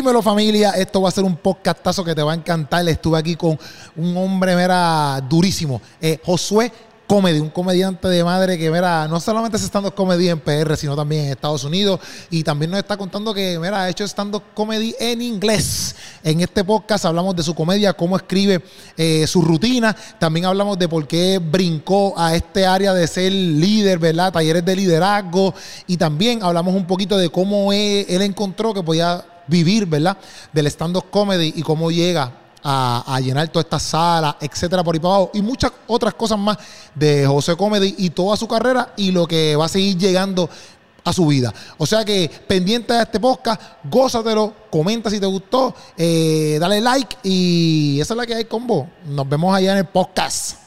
Dímelo familia, esto va a ser un podcastazo que te va a encantar. Estuve aquí con un hombre, mera, durísimo, eh, Josué Comedy, un comediante de madre que, mira, no solamente es stand-up comedy en PR, sino también en Estados Unidos. Y también nos está contando que, mira, ha hecho stand-up comedy en inglés. En este podcast hablamos de su comedia, cómo escribe eh, su rutina. También hablamos de por qué brincó a este área de ser líder, ¿verdad? Talleres de liderazgo. Y también hablamos un poquito de cómo él, él encontró que podía vivir, ¿verdad? Del stand-up comedy y cómo llega a, llenar toda esta sala, etcétera, por ahí para abajo. Y muchas otras cosas más de José Comedy y toda su carrera y lo que va a seguir llegando a su vida. O sea que pendiente de este podcast, gózatelo, comenta si te gustó, eh, dale like y esa es la que hay con vos. Nos vemos allá en el podcast.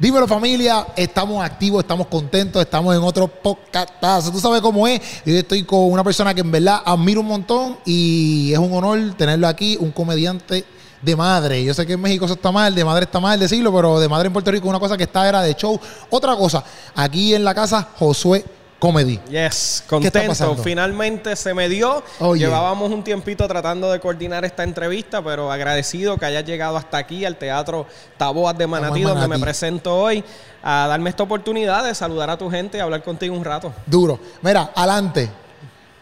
Dímelo familia, estamos activos, estamos contentos, estamos en otro podcast. Tú sabes cómo es. Yo estoy con una persona que en verdad admiro un montón y es un honor tenerlo aquí, un comediante de madre. Yo sé que en México eso está mal, de madre está mal decirlo, pero de madre en Puerto Rico una cosa que está era de show. Otra cosa, aquí en la casa, Josué Comedy. Yes, contento. Finalmente se me dio. Llevábamos un tiempito tratando de coordinar esta entrevista, pero agradecido que hayas llegado hasta aquí al Teatro Taboas de Manatí, donde me presento hoy, a darme esta oportunidad de saludar a tu gente y hablar contigo un rato. Duro. Mira, adelante.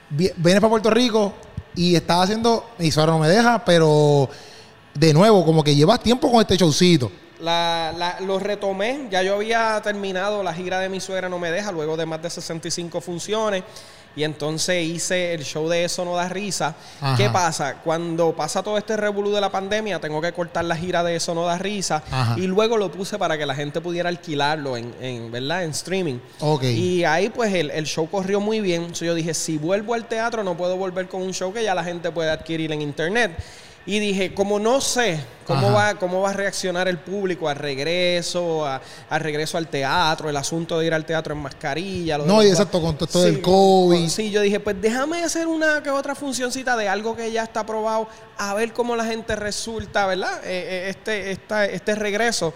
Vienes para Puerto Rico y estás haciendo, mi suegro no me deja, pero de nuevo, como que llevas tiempo con este showcito. La, lo retomé, ya yo había terminado la gira de mi suegra No Me Deja, luego de más de 65 funciones, y entonces hice el show de Eso No Da Risa. ¿Qué pasa? Cuando pasa todo este revolú de la pandemia, tengo que cortar la gira de Eso No Da Risa, y luego lo puse para que la gente pudiera alquilarlo en, ¿verdad? en streaming. Y ahí pues el, show corrió muy bien, entonces yo dije, si vuelvo al teatro no puedo volver con un show que ya la gente puede adquirir en internet. Y dije, como no sé cómo va, cómo va a reaccionar el público al regreso, al regreso al teatro, el asunto de ir al teatro en mascarilla. no, y exacto, con todo el COVID. Sí, yo dije, pues déjame hacer una que otra funcioncita de algo que ya está aprobado, a ver cómo la gente resulta, ¿verdad? Eh, eh, este, esta, este regreso.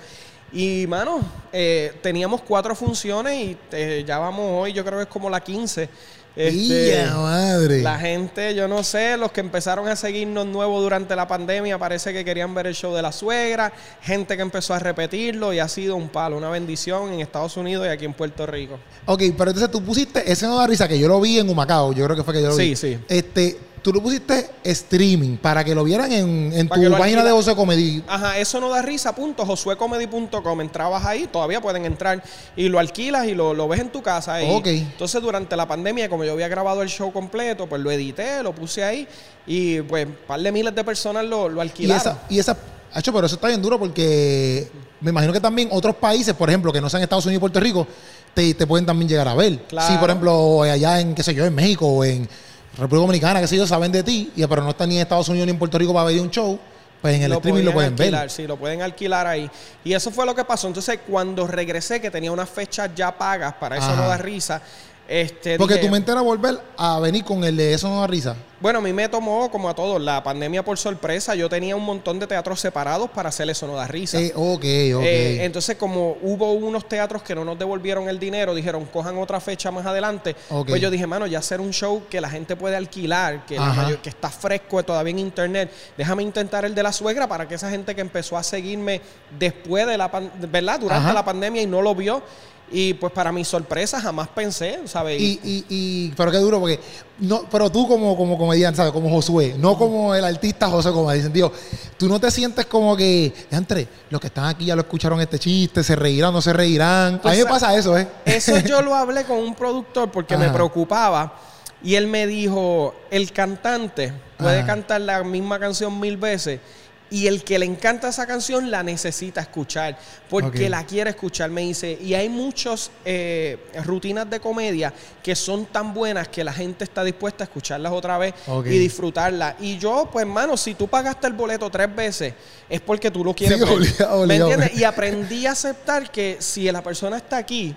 Y, mano, eh, teníamos cuatro funciones y ya vamos hoy, yo creo que es como la 15. Este, madre! La gente, yo no sé, los que empezaron a seguirnos nuevos durante la pandemia, parece que querían ver el show de la suegra, gente que empezó a repetirlo y ha sido un palo, una bendición en Estados Unidos y aquí en Puerto Rico. Ok, pero entonces tú pusiste ese no da risa que yo lo vi en Humacao, yo creo que fue que yo lo vi. Sí, sí. Este, tú lo pusiste streaming para que lo vieran en, tu página de Josué Comedy. Ajá, eso no da risa, punto, josuecomedy.com. Entrabas ahí, todavía pueden entrar y lo alquilas y lo, ves en tu casa. Ahí. Ok. Entonces, durante la pandemia, como yo había grabado el show completo, pues lo edité, lo puse ahí y pues un par de miles de personas lo, lo alquilaron. Y esa, y esa, pero eso está bien duro porque me imagino que también otros países, por ejemplo, que no sean Estados Unidos y Puerto Rico, te, te pueden también llegar a ver. Sí, por ejemplo, allá en, qué sé yo, en México o en República Dominicana, que si ellos saben de ti, y, pero no están ni en Estados Unidos ni en Puerto Rico para ver un show, pues en el streaming lo pueden ver. Sí, lo pueden alquilar ahí. Y eso fue lo que pasó. Entonces, cuando regresé, que tenía unas fechas ya pagas, para eso no da risa, este, Porque tu mente era volver a venir con el de eso no da risa. Bueno, a mí me tomó, como a todos, la pandemia por sorpresa. Yo tenía un montón de teatros separados para hacer eso no da risa. Eh, ok, ok. Eh, entonces, como hubo unos teatros que no nos devolvieron el dinero, dijeron, cojan otra fecha más adelante. Pues yo dije, mano, ya hacer un show que la gente puede alquilar, que, que está fresco todavía en internet. Déjame intentar el de la suegra para que esa gente que empezó a seguirme después de la ¿verdad? Durante la pandemia y no lo vio, y pues para mi sorpresa jamás pensé, ¿sabes? Y, y, y, pero qué duro, porque no, pero tú como, como comediante, ¿sabes? Como Josué, no como el artista José, como dicen, tío, tú no te sientes como que, entre los que están aquí ya lo escucharon este chiste, se reirán, no se reirán. a mí me pues, pasa eso, ¿eh? Eso yo lo hablé con un productor porque me preocupaba. Y él me dijo, el cantante puede cantar la misma canción mil veces y el que le encanta esa canción la necesita escuchar porque la quiere escuchar, me dice. Y hay muchas eh, rutinas de comedia que son tan buenas que la gente está dispuesta a escucharlas otra vez y disfrutarlas. Y yo, pues, hermano, si tú pagaste el boleto tres veces, es porque tú lo quieres ver. ¿Me entiendes? Y aprendí a aceptar que si la persona está aquí,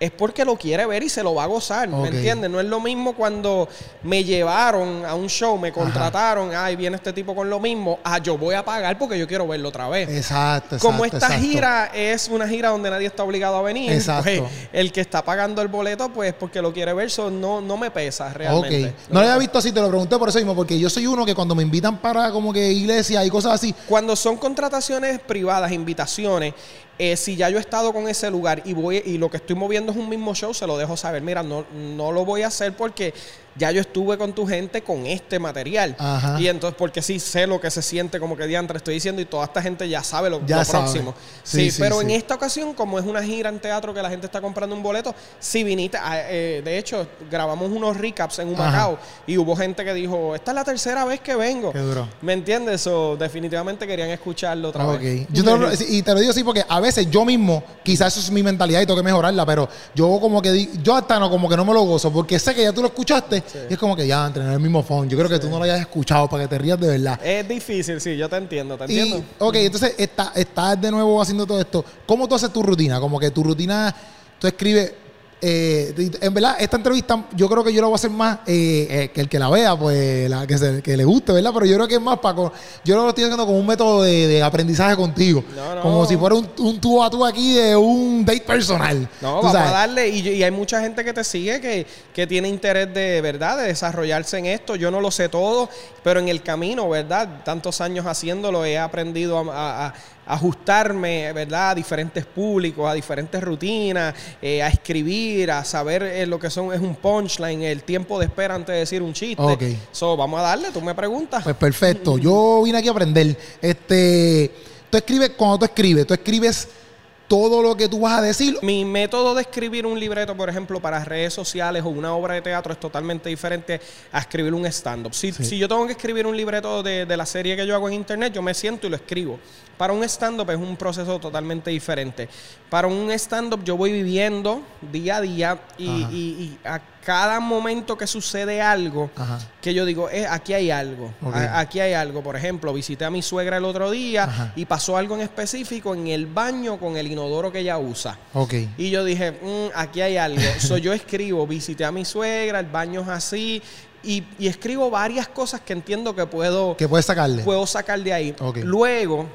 es porque lo quiere ver y se lo va a gozar, ¿me entiendes? No es lo mismo cuando me llevaron a un show, me contrataron, ay, viene este tipo con lo mismo, ah, yo voy a pagar porque yo quiero verlo otra vez. Exacto, exacto Como esta gira es una gira donde nadie está obligado a venir, pues el que está pagando el boleto, pues porque lo quiere ver, eso no, no me pesa realmente. No, lo había visto así, te lo pregunté por eso mismo, porque yo soy uno que cuando me invitan para como que iglesia y cosas así. Cuando son contrataciones privadas, invitaciones, eh, si ya yo he estado con ese lugar y voy y lo que estoy moviendo es un mismo show, se lo dejo saber. Mira, no, no lo voy a hacer porque ya yo estuve con tu gente con este material. Y entonces, porque sí sé lo que se siente como que diantre estoy diciendo y toda esta gente ya sabe lo, próximo. Sí, pero en esta ocasión, como es una gira en teatro que la gente está comprando un boleto, sí viniste. Eh, de hecho, grabamos unos recaps en Humacao y hubo gente que dijo, esta es la tercera vez que vengo. Qué duro. ¿Me entiendes? O definitivamente querían escucharlo otra vez. Yo y te lo digo así porque a veces yo mismo, quizás eso es mi mentalidad y tengo que mejorarla, pero yo como que yo hasta no como que no me lo gozo porque sé que ya tú lo escuchaste y es como que ya entrenar el mismo phone. Yo creo que tú no lo hayas escuchado para que te rías de verdad. Es difícil, sí, yo te entiendo, te entiendo. ok, entonces estás está de nuevo haciendo todo esto. ¿Cómo tú haces tu rutina? Como que tu rutina, tú escribes eh, en verdad, esta entrevista yo creo que yo la voy a hacer más eh, eh, que el que la vea, pues la, que, que le guste, ¿verdad? Pero yo creo que es más para. Yo lo estoy haciendo como un método de, aprendizaje contigo. Como si fuera un, un, tú a tú aquí de un date personal. No, vamos a darle. Y, hay mucha gente que te sigue que, que tiene interés de, ¿verdad? De desarrollarse en esto. Yo no lo sé todo, pero en el camino, ¿verdad? Tantos años haciéndolo, he aprendido a ajustarme, ¿verdad? A diferentes públicos, a diferentes rutinas, eh, a escribir, a saber eh, lo que son es un punchline, el tiempo de espera antes de decir un chiste. Ok. So, vamos a darle, tú me preguntas. Pues perfecto. Yo vine aquí a aprender. Este, tú escribes, cuando tú escribes, tú escribes todo lo que tú vas a decir. Mi método de escribir un libreto, por ejemplo, para redes sociales o una obra de teatro es totalmente diferente a escribir un stand-up. Si, si, yo tengo que escribir un libreto de, de, la serie que yo hago en internet, yo me siento y lo escribo. Para un stand-up es un proceso totalmente diferente. Para un stand-up yo voy viviendo día a día y, a cada momento que sucede algo, que yo digo, eh, aquí hay algo, aquí hay algo. Por ejemplo, visité a mi suegra el otro día y pasó algo en específico en el baño con el inodoro que ella usa. Y yo dije, mm, aquí hay algo. so, yo escribo, visité a mi suegra, el baño es así, y, escribo varias cosas que entiendo que puedo... Que puedes sacarle. Puedo sacar de ahí. Luego,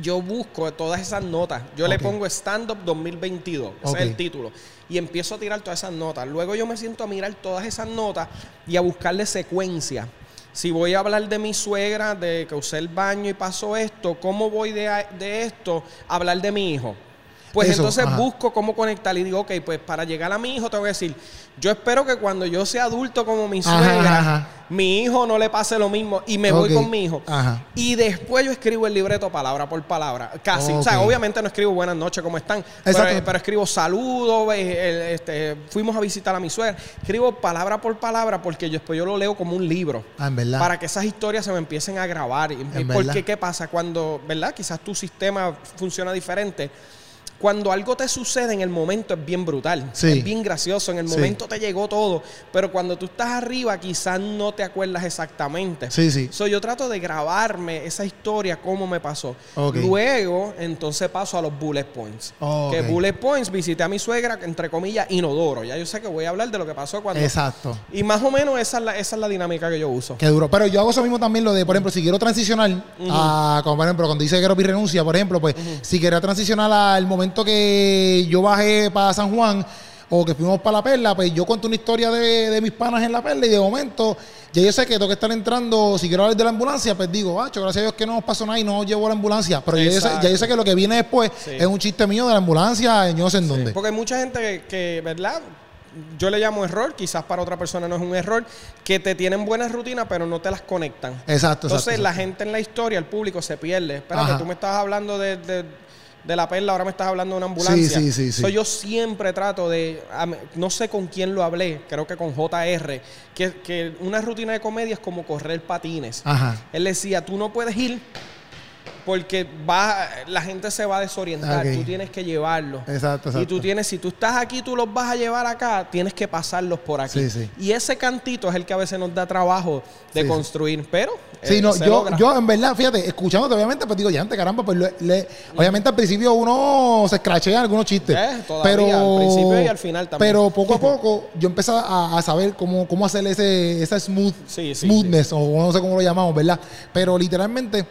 yo busco todas esas notas. Yo le pongo Stand Up 2022, ese es el título. Y empiezo a tirar todas esas notas. Luego yo me siento a mirar todas esas notas y a buscarle secuencia. Si voy a hablar de mi suegra, de que usé el baño y pasó esto, ¿cómo voy de, de esto a hablar de mi hijo? Pues entonces busco cómo conectar y digo, ok, pues para llegar a mi hijo tengo que decir, yo espero que cuando yo sea adulto como mi suegra, mi hijo no le pase lo mismo y me voy con mi hijo. Y después yo escribo el libreto palabra por palabra, casi. O sea, obviamente no escribo buenas noches, ¿cómo están? Pero, pero, escribo saludos, este, fuimos a visitar a mi suegra. Escribo palabra por palabra porque yo, después yo lo leo como un libro. Ah, en verdad. Para que esas historias se me empiecen a grabar. Porque, ¿qué pasa? Cuando, ¿verdad? Quizás tu sistema funciona diferente cuando algo te sucede en el momento es bien brutal, es bien gracioso, en el momento te llegó todo, pero cuando tú estás arriba quizás no te acuerdas exactamente. Sí, sí. So, yo trato de grabarme esa historia, cómo me pasó. Luego, entonces paso a los bullet points. Que bullet points, visité a mi suegra, entre comillas, inodoro. Ya yo sé que voy a hablar de lo que pasó cuando... Exacto. Y más o menos esa es la, esa es la dinámica que yo uso. Qué duro. Pero yo hago eso mismo también, lo de, por ejemplo, si quiero transicionar a, como por ejemplo, cuando dice que quiero mi renuncia, por ejemplo, pues, si quiero transicionar al momento que yo bajé para San Juan o que fuimos para La Perla, pues yo cuento una historia de, mis panas en La Perla y de momento ya yo sé que tengo que estar entrando, si quiero hablar de la ambulancia, pues digo, bacho, gracias a Dios que no nos pasó nada y no llevo la ambulancia. Pero ya yo, sé, que lo que viene después es un chiste mío de la ambulancia, yo no sé en dónde. Porque hay mucha gente que, ¿verdad? yo le llamo error, quizás para otra persona no es un error, que te tienen buenas rutinas pero no te las conectan. Exacto. Entonces la gente en la historia, el público se pierde. Espérate, tú me estabas hablando de de la perla, ahora me estás hablando de una ambulancia. Sí, sí, sí. yo siempre trato de, no sé con quién lo hablé, creo que con JR, que, que una rutina de comedia es como correr patines. Ajá. Él decía, tú no puedes ir porque va, la gente se va a desorientar. Tú tienes que llevarlo. Exacto, exacto. Y tú tienes, si tú estás aquí, tú los vas a llevar acá, tienes que pasarlos por aquí. Y ese cantito es el que a veces nos da trabajo de construir, pero. Sí, eh, no, yo, yo en verdad, fíjate, escuchándote, obviamente, pues digo, ya antes, caramba, pues le, obviamente al principio uno se escrachea algunos chistes. Eh, pero, al principio y al final también. Pero poco a poco yo empecé a, saber cómo, cómo hacer ese, esa smooth, smoothness, o no sé cómo lo llamamos, ¿verdad? Pero literalmente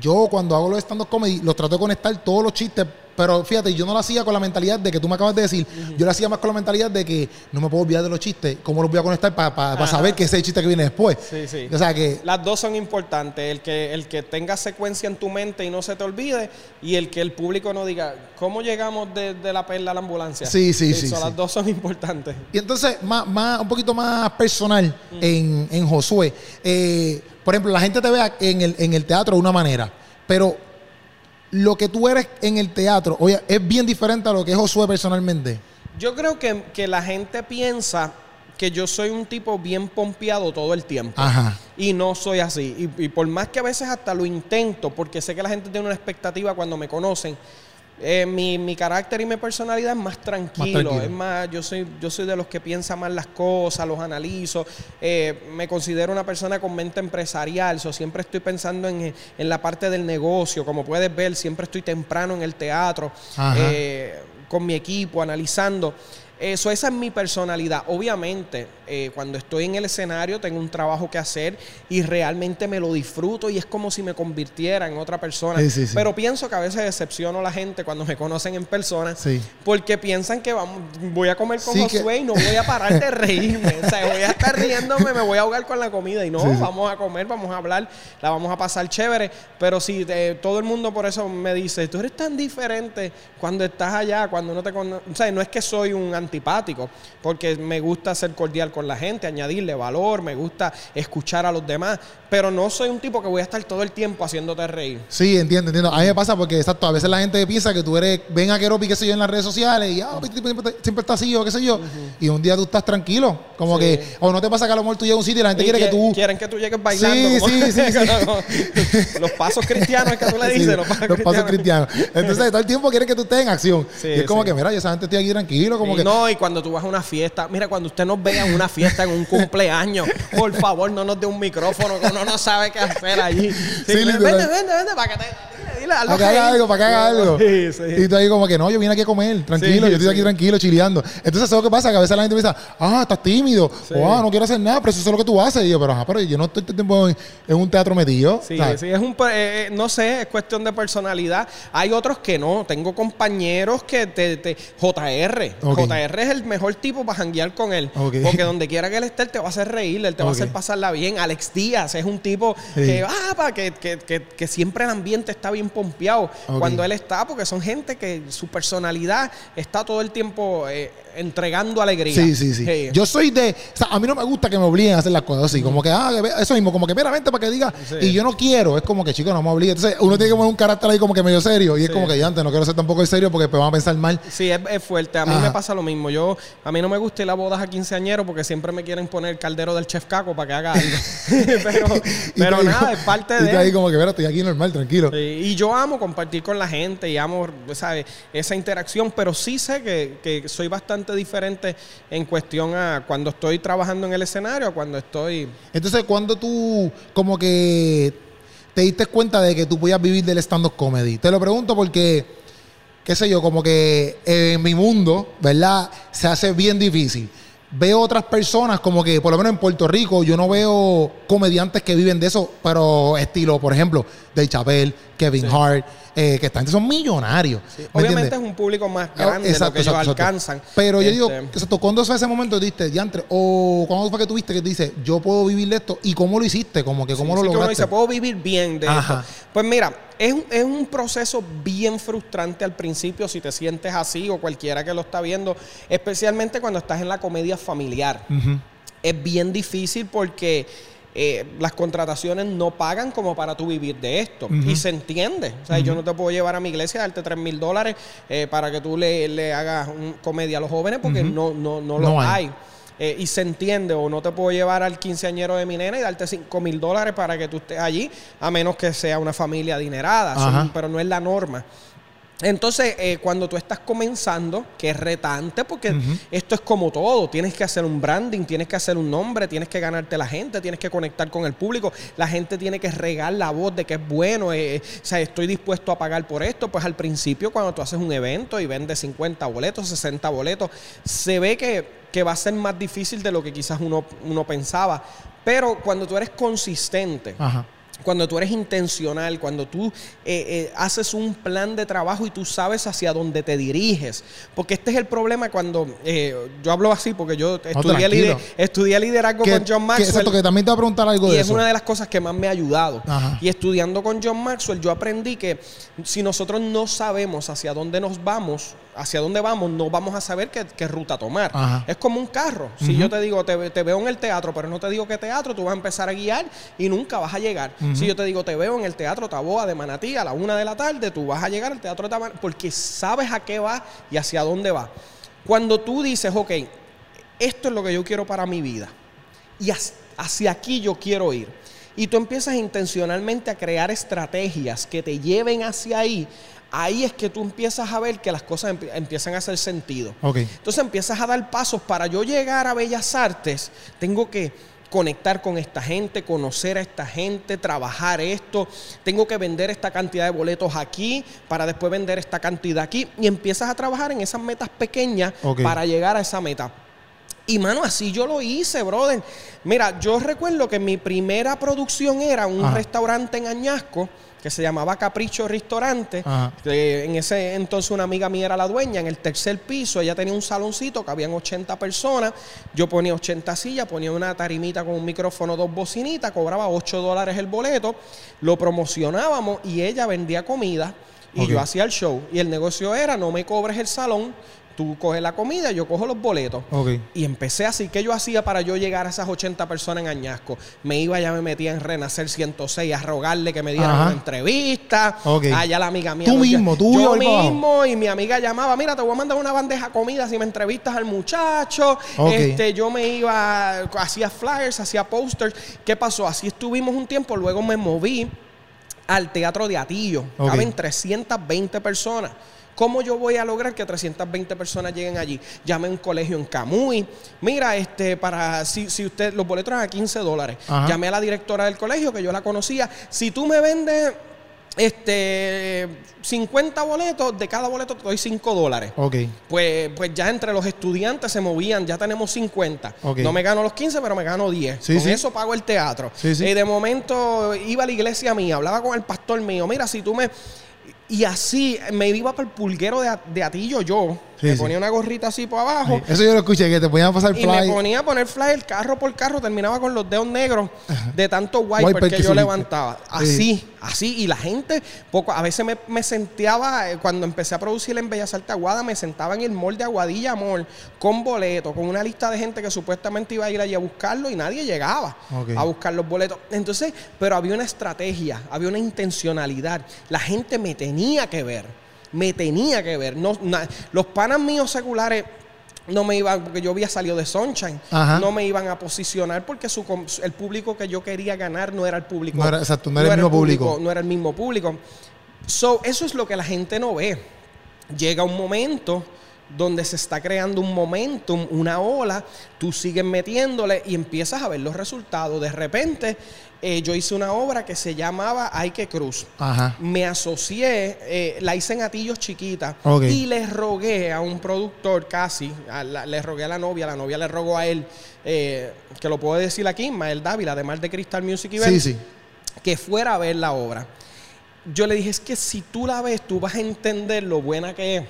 yo cuando hago los stand-up comedy, los trato de conectar todos los chistes, pero fíjate, yo no lo hacía con la mentalidad de que tú me acabas de decir, yo lo hacía más con la mentalidad de que no me puedo olvidar de los chistes, cómo los voy a conectar para saber que ese es el chiste que viene después. Sí, sí. O sea que... Las dos son importantes, el que, el que tenga secuencia en tu mente y no se te olvide, y el que el público no diga, ¿cómo llegamos de, la perla a la ambulancia? Sí, sí, sí. Las dos son importantes. Y entonces, más, más, un poquito más personal en, en Josué. Eh, por ejemplo, la gente te ve en el, en el teatro de una manera, pero lo que tú eres en el teatro, oye, es bien diferente a lo que es Josué personalmente. Yo creo que, la gente piensa que yo soy un tipo bien pompeado todo el tiempo. Ajá. Y no soy así. Y, y, por más que a veces hasta lo intento, porque sé que la gente tiene una expectativa cuando me conocen, eh, mi, mi, carácter y mi personalidad es más tranquilo. Es más, yo soy, yo soy de los que piensa más las cosas, los analizo. Eh, me considero una persona con mente empresarial. So, siempre estoy pensando en, la parte del negocio. Como puedes ver, siempre estoy temprano en el teatro eh, con mi equipo, analizando. Eso, esa es mi personalidad. Obviamente, eh, cuando estoy en el escenario tengo un trabajo que hacer y realmente me lo disfruto y es como si me convirtiera en otra persona. Pero pienso que a veces decepciono a la gente cuando me conocen en persona porque piensan que vamos, voy a comer con Josué y no voy a parar de reírme. o sea, voy a estar riéndome, me voy a ahogar con la comida y no, vamos a comer, vamos a hablar, la vamos a pasar chévere. Pero si eh, todo el mundo por eso me dice, tú eres tan diferente cuando estás allá, cuando no te conoce. O sea, no es que soy un antipático, porque me gusta ser cordial con la gente, añadirle valor, me gusta escuchar a los demás, pero no soy un tipo que voy a estar todo el tiempo haciéndote reír. Sí, entiendo, entiendo. A mí me pasa porque, exacto, a veces la gente piensa que tú eres, ven a Keropi, qué sé yo, en las redes sociales y ah, siempre, está así o qué sé yo, y un día tú estás tranquilo, como que, o no te pasa que a lo mejor tú llegas a un sitio y la gente quiere que, tú... Quieren que tú llegues bailando. Sí, sí, sí, los pasos cristianos que tú le dices, los pasos, cristianos. Entonces, todo el tiempo quieren que tú estés en acción. y es como que, mira, yo esa estoy aquí tranquilo, como que... No, y cuando tú vas a una fiesta, mira, cuando usted nos vea en una fiesta, en un cumpleaños, por favor, no nos dé un micrófono, que uno no sabe qué hacer allí. Sí, vende, vende, vende, para que te para que haga algo, para que haga algo. Y tú ahí como que no, yo vine aquí a comer, tranquilo, yo estoy aquí tranquilo, chileando. Entonces, ¿sabes lo que pasa? Que a veces la gente piensa, ah, estás tímido, o ah, no quiero hacer nada, pero eso es lo que tú haces. Y yo, pero ajá, pero yo no estoy tiempo en, un teatro metido. Sí, sí, es un, eh, eh, no sé, es cuestión de personalidad. Hay otros que no. Tengo compañeros que te, te JR. JR es el mejor tipo para janguear con él. Porque donde quiera que él esté, él te va a hacer reír, él te va a hacer pasarla bien. Alex Díaz es un tipo que, ah, que, que, que, que siempre el ambiente está bien pompeado cuando él está, porque son gente que su personalidad está todo el tiempo eh, entregando alegría. Sí, sí, sí, Yo soy de. O sea, a mí no me gusta que me obliguen a hacer las cosas así. Como que, ah, eso mismo, como que mira, vente para que diga. Y yo no quiero. Es como que, chicos, no me obliguen. Entonces, uno tiene que poner un carácter ahí como que medio serio. Y es como que ya antes no quiero ser tampoco serio porque pues, van a pensar mal. Sí, es, fuerte. A mí me pasa lo mismo. Yo, a mí no me gusta ir a bodas a quinceañeros porque siempre me quieren poner el caldero del chef Caco para que haga algo. pero pero nada, es parte de. Y ahí como que, mira, estoy aquí normal, tranquilo. y yo amo compartir con la gente y amo, ¿sabes? Esa interacción, pero sí sé que, que soy bastante diferente en cuestión a cuando estoy trabajando en el escenario, cuando estoy... Entonces, cuando tú como que te diste cuenta de que tú podías vivir del stand-up comedy? Te lo pregunto porque, qué sé yo, como que en mi mundo, ¿verdad? Se hace bien difícil. Veo otras personas como que, por lo menos en Puerto Rico, yo no veo comediantes que viven de eso, pero estilo, por ejemplo, Dave Chappelle, Kevin Hart eh, que esta gente son millonarios. Obviamente es un público más ah, grande de lo que ellos alcanzan. Pero yo digo, exacto, ¿cuándo fue ese momento diste, diantre? O ¿cuándo fue que tuviste que dices, yo puedo vivir de esto? ¿Y cómo lo hiciste? Como que, ¿cómo lo lograste? Que uno dice, puedo vivir bien de esto. Pues mira, es, es, un proceso bien frustrante al principio si te sientes así o cualquiera que lo está viendo, especialmente cuando estás en la comedia familiar. Es bien difícil porque eh, las contrataciones no pagan como para tú vivir de esto. Y se entiende. O sea, yo no te puedo llevar a mi iglesia a darte 3 mil dólares eh, para que tú le, le hagas un comedia a los jóvenes porque no, no, no, lo hay. eh, y se entiende, o no te puedo llevar al quinceañero de mi nena y darte 5 mil dólares para que tú estés allí, a menos que sea una familia adinerada, pero no es la norma. Entonces, eh, cuando tú estás comenzando, que es retante, porque esto es como todo, tienes que hacer un branding, tienes que hacer un nombre, tienes que ganarte la gente, tienes que conectar con el público, la gente tiene que regar la voz de que es bueno, eh, eh, o sea, estoy dispuesto a pagar por esto, pues al principio cuando tú haces un evento y vendes 50 boletos, 60 boletos, se ve que, que va a ser más difícil de lo que quizás uno, uno pensaba, pero cuando tú eres consistente, Ajá cuando tú eres intencional, cuando tú eh, eh, haces un plan de trabajo y tú sabes hacia dónde te diriges. Porque este es el problema cuando eh, yo hablo así, porque yo estudié, liderazgo con John Maxwell. exacto, que también te voy a preguntar algo de eso. Y es una de las cosas que más me ha ayudado. Y estudiando con John Maxwell, yo aprendí que si nosotros no sabemos hacia dónde nos vamos, hacia dónde vamos, no vamos a saber qué, ruta tomar. Es como un carro. Si yo te digo, te, veo en el teatro, pero no te digo qué teatro, tú vas a empezar a guiar y nunca vas a llegar. Si yo te digo, te veo en el teatro Taboa de Manatí a la una de la tarde, tú vas a llegar al teatro Taboa porque sabes a qué va y hacia dónde va. Cuando tú dices, ok, esto es lo que yo quiero para mi vida y hacia aquí yo quiero ir. Y tú empiezas intencionalmente a crear estrategias que te lleven hacia ahí, ahí es que tú empiezas a ver que las cosas empiezan a hacer sentido. Entonces empiezas a dar pasos para yo llegar a Bellas Artes, tengo que conectar con esta gente, conocer a esta gente, trabajar esto, tengo que vender esta cantidad de boletos aquí para después vender esta cantidad aquí y empiezas a trabajar en esas metas pequeñas para llegar a esa meta. Y mano, así yo lo hice, brother. Mira, yo recuerdo que mi primera producción era un restaurante en Añasco que se llamaba Capricho Restaurante. en ese entonces una amiga mía era la dueña. En el tercer piso ella tenía un saloncito que habían 80 personas. Yo ponía 80 sillas, ponía una tarimita con un micrófono, dos bocinitas, cobraba 8 dólares el boleto. Lo promocionábamos y ella vendía comida. Y yo hacía el show. Y el negocio era, no me cobres el salón, Tú coges la comida, yo cojo los boletos. Y empecé así. ¿Qué yo hacía para yo llegar a esas 80 personas en Añasco? Me iba, ya me metía en Renacer 106 a rogarle que me dieran una entrevista. Allá la amiga mía. Tú mismo, tú Yo mismo. Y mi amiga llamaba, mira, te voy a mandar una bandeja de comida si me entrevistas al muchacho. Este, yo me iba, hacía flyers, hacía posters. ¿Qué pasó? Así estuvimos un tiempo. Luego me moví al Teatro de Atillo. Caben 320 personas. ¿Cómo yo voy a lograr que 320 personas lleguen allí? Llame a un colegio en Camuy. Mira, este, para si, si usted, los boletos eran a 15 dólares. Llamé a la directora del colegio, que yo la conocía. Si tú me vendes este 50 boletos, de cada boleto te doy 5 dólares. Ok. Pues, pues ya entre los estudiantes se movían, ya tenemos 50. No me gano los 15, pero me gano 10. Sí, con eso pago el teatro. y de momento iba a la iglesia mía, hablaba con el pastor mío, mira, si tú me y así me iba para el pulguero de, de Atillo yo. Me ponía una gorrita así por abajo. Eso yo lo escuché, que te ponían a pasar fly. Y me ponía a poner fly carro por carro. Terminaba con los dedos negros de tanto wiper, que, yo levantaba. Así, así. Y la gente, poco, a veces me, me sentaba, eh, cuando empecé a producir en Bellas Artes Aguada, me sentaba en el mall de Aguadilla Mall con boletos, con una lista de gente que supuestamente iba a ir allí a buscarlo y nadie llegaba a buscar los boletos. Entonces, pero había una estrategia, había una intencionalidad. La gente me tenía que ver. Me tenía que ver. No, los panas míos seculares no me iban, porque yo había salido de Sunshine, no me iban a posicionar porque su, el público que yo quería ganar no era el público. No era, exacto, no era, el mismo público, No era el mismo público. So, eso es lo que la gente no ve. Llega un momento donde se está creando un momentum, una ola, tú sigues metiéndole y empiezas a ver los resultados. De repente, eh, yo hice una obra que se llamaba Hay que Cruz. Me asocié, eh, la hice en Atillos chiquita y le rogué a un productor casi, le rogué a la novia, la novia le rogó a él, eh, que lo puedo decir aquí, Mael Dávila, de Mar de Cristal Music Event, que fuera a ver la obra. Yo le dije, es que si tú la ves, tú vas a entender lo buena que es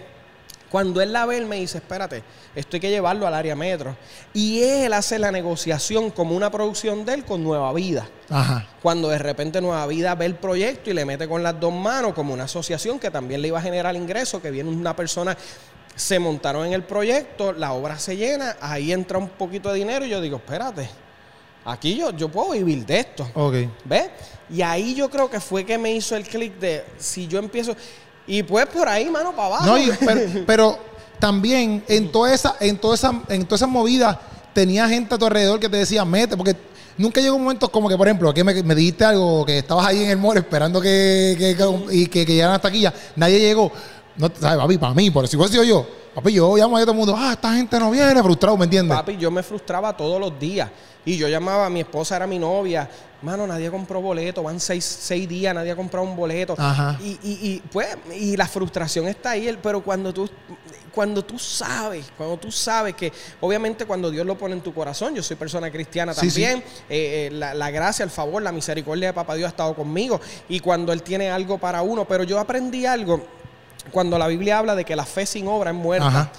cuando él la ve, él me dice, espérate, esto hay que llevarlo al área metro. Y él hace la negociación como una producción de él con Nueva Vida. Ajá. Cuando de repente Nueva Vida ve el proyecto y le mete con las dos manos como una asociación que también le iba a generar ingresos, que viene una persona, se montaron en el proyecto, la obra se llena, ahí entra un poquito de dinero y yo digo, espérate, aquí yo, yo puedo vivir de esto. Ok. ¿Ves? Y ahí yo creo que fue que me hizo el clic de, si yo empiezo y pues por ahí, mano, para abajo. No, pero, también en toda esa, en toda esa, en toda esa movida tenía gente a tu alrededor que te decía, mete, porque nunca llegó un momento como que, por ejemplo, aquí me, me dijiste algo, que estabas ahí en el mall esperando que, que, que, y que, que llegaran hasta aquí, ya nadie llegó. No, ¿sabes, papi? Para mí, por si fuese yo, papi, yo llamo a todo el mundo, ah, esta gente no viene, frustrado, ¿me entiendes? Papi, yo me frustraba todos los días. Y yo llamaba, mi esposa era mi novia, mano, nadie compró boleto, van seis, seis días, nadie ha comprado un boleto. Ajá. Y, y, y, pues, y la frustración está ahí, pero cuando tú, cuando tú sabes, cuando tú sabes que, obviamente cuando Dios lo pone en tu corazón, yo soy persona cristiana Sí, sí. también, eh, eh, la, la gracia, el favor, la misericordia de Papá Dios ha estado conmigo, y cuando Él tiene algo para uno, pero yo aprendí algo cuando la Biblia habla de que la fe sin obra es muerta Ajá.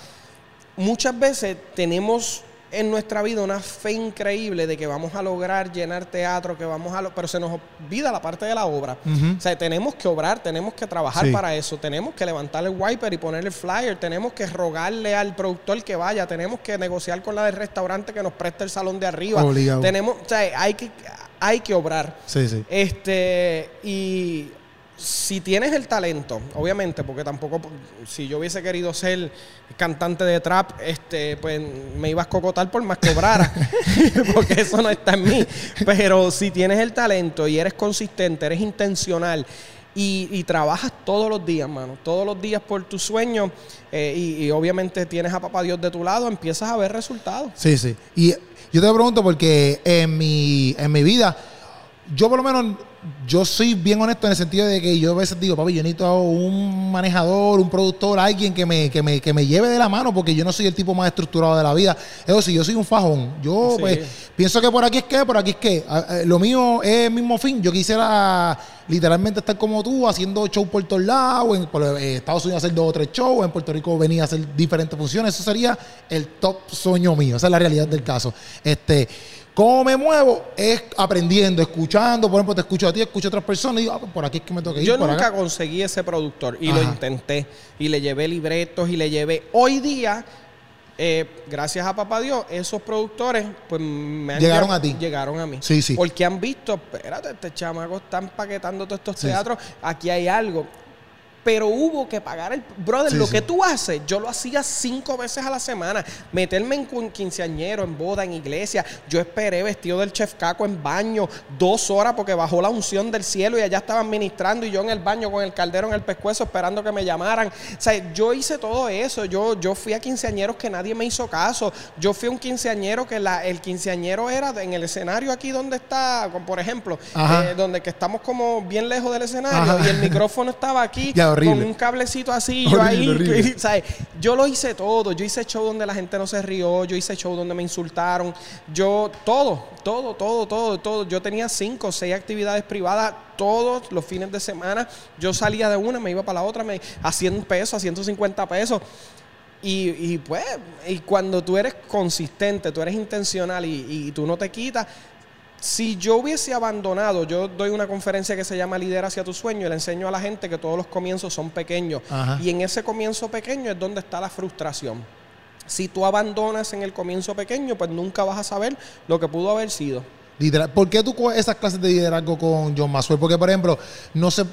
muchas veces tenemos en nuestra vida una fe increíble de que vamos a lograr llenar teatro, que vamos a lo- pero se nos olvida la parte de la obra. O sea, tenemos que obrar, tenemos que trabajar Sí. para eso, tenemos que levantar el wiper y poner el flyer, tenemos que rogarle al productor que vaya, tenemos que negociar con la del restaurante que nos preste el salón de arriba. Obligado. Tenemos, o sea, hay que hay que obrar. Sí, sí. Este, y si tienes el talento, obviamente, porque tampoco, si yo hubiese querido ser cantante de trap, este, pues me ibas a cocotar por más que obrara, porque eso no está en mí. Pero si tienes el talento y eres consistente, eres intencional. Y, y trabajas todos los días, mano. Todos los días por tu sueño. eh, y, y obviamente tienes a Papá Dios de tu lado, empiezas a ver resultados. Sí, sí. Y yo te pregunto porque en mi, en mi vida, yo por lo menos, yo soy bien honesto en el sentido de que yo a veces digo, papi, yo necesito un manejador, un productor, alguien que me, que me, que me lleve de la mano porque yo no soy el tipo más estructurado de la vida. Eso sí, yo soy un fajón. Yo Sí. pues pienso que por aquí es que, por aquí es que. Ah, ah, Lo mío es el mismo fin. Yo quisiera literalmente estar como tú, haciendo show por todos lados, en por, eh, Estados Unidos hacer dos o tres shows, en Puerto Rico venir a hacer diferentes funciones. Eso sería el top sueño mío. Esa es la realidad del caso. Este, ¿Cómo me muevo? Es aprendiendo, escuchando. Por ejemplo, te escucho a ti, escucho a otras personas y digo, ah, pues por aquí es que me toca ir. Yo por nunca acá. conseguí ese productor y lo intenté. Y le llevé libretos y le llevé. Hoy día, eh, gracias a Papá Dios, esos productores pues me han Llegaron lle- a ti. Llegaron a mí. Sí, sí. Porque han visto, espérate, este chamaco está empaquetando todos estos Sí, teatros, aquí hay algo. Pero hubo que pagar el. Brother, Sí, lo sí. que tú haces, yo lo hacía cinco veces a la semana. Meterme en quinceañero, en boda, en iglesia. Yo esperé vestido del chef Caco en baño dos horas porque bajó la unción del cielo y allá estaban ministrando y yo en el baño con el caldero en el pescuezo esperando que me llamaran. O sea, yo hice todo eso. Yo, yo fui a quinceañeros que nadie me hizo caso. Yo fui a un quinceañero que la, el quinceañero era en el escenario aquí donde está, por ejemplo, eh, donde que estamos como bien lejos del escenario Ajá. y el micrófono estaba aquí Ya, horrible. con un cablecito así, yo ahí, horrible. ¿sabes? Yo lo hice todo. Yo hice show donde la gente no se rió, yo hice show donde me insultaron, yo todo, todo, todo, todo, todo. Yo tenía cinco o seis actividades privadas todos los fines de semana. Yo salía de una, me iba para la otra, me a 100 pesos, a 150 pesos. Y, y pues, y cuando tú eres consistente, tú eres intencional y, y tú no te quitas, si yo hubiese abandonado, yo doy una conferencia que se llama Lidera hacia tu sueño y le enseño a la gente que todos los comienzos son pequeños. Ajá. Y en ese comienzo pequeño es donde está la frustración. Si tú abandonas en el comienzo pequeño, pues nunca vas a saber lo que pudo haber sido. ¿Por qué tú coges esas clases de liderazgo con John Maxwell? Porque, por ejemplo, no se,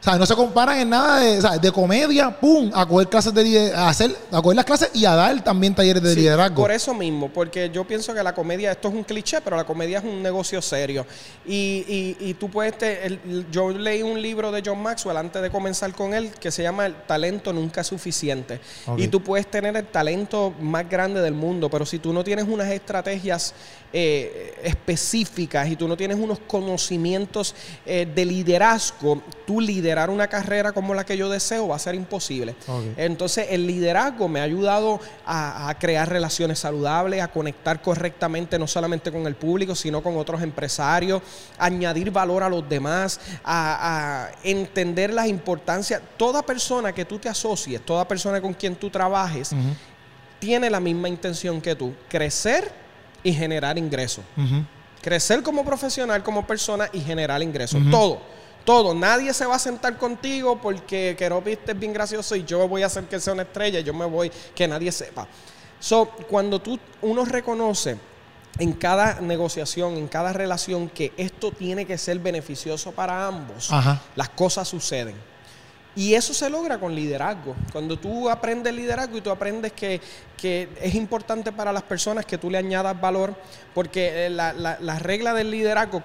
o sea, no se comparan en nada de, o sea, de comedia, pum, a coger clases de a hacer, a coger las clases y a dar también talleres de Sí, liderazgo. Por eso mismo, porque yo pienso que la comedia, esto es un cliché, pero la comedia es un negocio serio. Y, y- y tú puedes, te- el- yo leí un libro de John Maxwell antes de comenzar con él que se llama El talento nunca es suficiente. Y tú puedes tener el talento más grande del mundo, pero si tú no tienes unas estrategias eh, específicas y tú no tienes unos conocimientos eh, de liderazgo, tú liderar una carrera como la que yo deseo va a ser imposible. Entonces, el liderazgo me ha ayudado a, a crear relaciones saludables, a conectar correctamente no solamente con el público, sino con otros empresarios, a añadir valor a los demás, a, a entender las importancias. Toda persona que tú te asocies, toda persona con quien tú trabajes, tiene la misma intención que tú, crecer y generar ingresos. Crecer como profesional, como persona y generar ingresos. Todo. Todo. Nadie se va a sentar contigo porque Keropi es bien gracioso y yo voy a hacer que sea una estrella y yo me voy, que nadie sepa. So, cuando tú, uno reconoce en cada negociación, en cada relación, que esto tiene que ser beneficioso para ambos, Ajá. las cosas suceden. Y eso se logra con liderazgo. Cuando tú aprendes liderazgo y tú aprendes que, es importante para las personas que tú le añadas valor, porque eh, la, la, regla del liderazgo,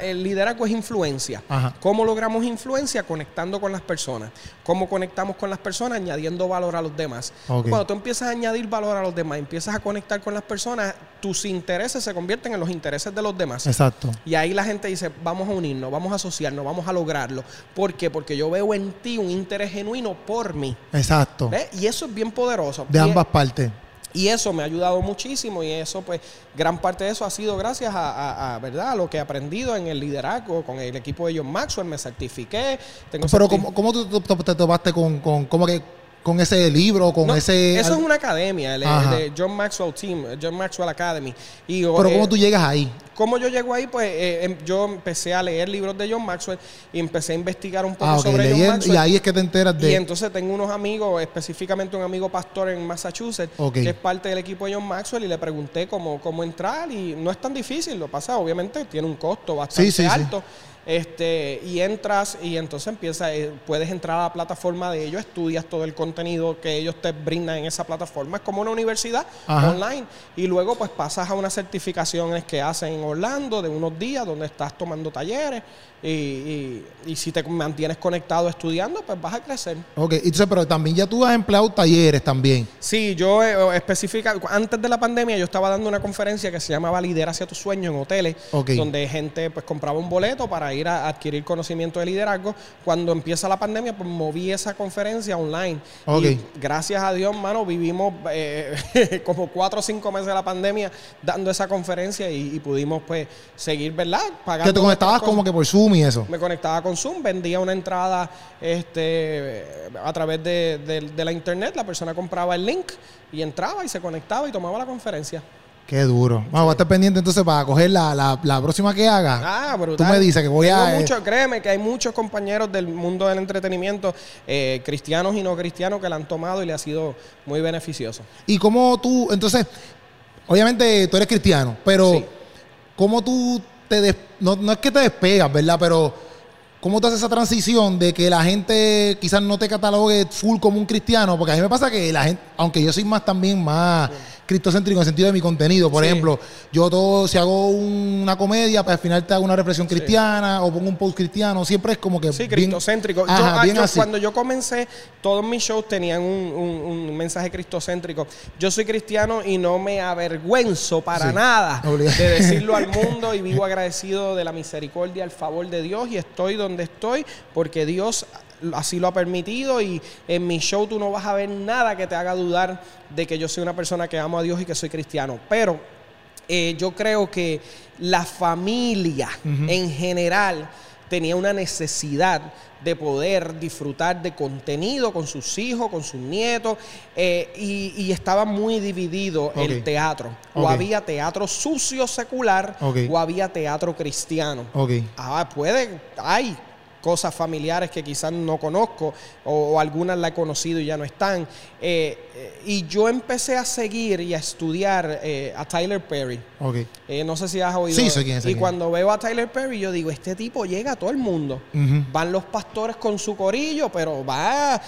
el liderazgo es influencia. ¿Cómo logramos influencia? Conectando con las personas. ¿Cómo conectamos con las personas? Añadiendo valor a los demás. Cuando tú empiezas a añadir valor a los demás, empiezas a conectar con las personas, tus intereses se convierten en los intereses de los demás. Exacto. Y ahí la gente dice, vamos a unirnos, vamos a asociarnos, vamos a lograrlo. ¿Por qué? Porque yo veo en ti un interés genuino por mí. Exacto. Y eso es bien poderoso. De ambas partes. Y eso me ha ayudado muchísimo y eso, pues, gran parte de eso ha sido gracias a, ¿verdad? lo que he aprendido en el liderazgo con el equipo de John Maxwell. Me certifiqué. Tengo Pero, ¿cómo, tú te topaste con, con, cómo que con ese libro, con ese... Eso es una academia, el, de John Maxwell Team, John Maxwell Academy. Y, Pero ¿cómo eh, tú llegas ahí? ¿Cómo yo llego ahí? Pues eh, em, yo empecé a leer libros de John Maxwell y empecé a investigar un poco ah, sobre John Maxwell. Y ahí es que te enteras de... Y entonces tengo unos amigos, específicamente un amigo pastor en Massachusetts, que es parte del equipo de John Maxwell, y le pregunté cómo, cómo entrar y no es tan difícil, lo pasa, obviamente tiene un costo bastante alto. Este, y entras y entonces empieza, eh, puedes entrar a la plataforma de ellos, estudias todo el contenido que ellos te brindan en esa plataforma. Es como una universidad online. Y luego pues pasas a unas certificaciones que hacen en Orlando de unos días donde estás tomando talleres y, y, si te mantienes conectado estudiando, pues vas a crecer. Ok, entonces, pero también ya tú has empleado talleres también. Sí, yo eh, específica, antes de la pandemia yo estaba dando una conferencia que se llamaba Lidera hacia tu sueño en hoteles, donde gente pues compraba un boleto para ir a adquirir conocimiento de liderazgo. Cuando empieza la pandemia, pues moví esa conferencia online. Y gracias a Dios, mano, vivimos eh, como cuatro o cinco meses de la pandemia dando esa conferencia y, pudimos pues seguir, ¿verdad? Pagando. Que te conectabas como que por Zoom y eso. Me conectaba con Zoom, vendía una entrada este, a través de, la internet, la persona compraba el link y entraba y se conectaba y tomaba la conferencia. Qué duro. Vamos a estar pendiente entonces para coger la, próxima que haga. Ah, brutal. Tú me dices que voy a. Eh, mucho, créeme que hay muchos compañeros del mundo del entretenimiento, eh, cristianos y no cristianos, que la han tomado y le ha sido muy beneficioso. ¿Y cómo tú, entonces, obviamente tú eres cristiano, pero ¿cómo tú no, no es que te despegas, ¿verdad? Pero ¿cómo tú haces esa transición de que la gente quizás no te catalogue full como un cristiano? Porque a mí me pasa que la gente, aunque yo soy más también más cristocéntrico en el sentido de mi contenido. Por ejemplo, yo todo, si hago una comedia, pues al final te hago una reflexión cristiana o pongo un post cristiano, siempre es como que. Sí, cristocéntrico. Ah, cuando yo comencé, todos mis shows tenían un, mensaje cristocéntrico. Yo soy cristiano y no me avergüenzo para nada de decirlo al mundo y vivo agradecido de la misericordia, al favor de Dios y estoy donde estoy porque Dios así lo ha permitido y en mi show tú no vas a ver nada que te haga dudar de que yo soy una persona que amo a Dios y que soy cristiano. Pero eh, yo creo que la familia en general tenía una necesidad de poder disfrutar de contenido con sus hijos, con sus nietos, eh, y, estaba muy dividido el teatro. O había teatro sucio secular o había teatro cristiano. Ah, puede, hay cosas familiares que quizás no conozco o, algunas la he conocido y ya no están. Eh, eh, y yo empecé a seguir y a estudiar eh, a Tyler Perry. no sé si has oído. Sí, quién, y cuando veo a Tyler Perry, yo digo, este tipo llega a todo el mundo. Van los pastores con su corillo, pero va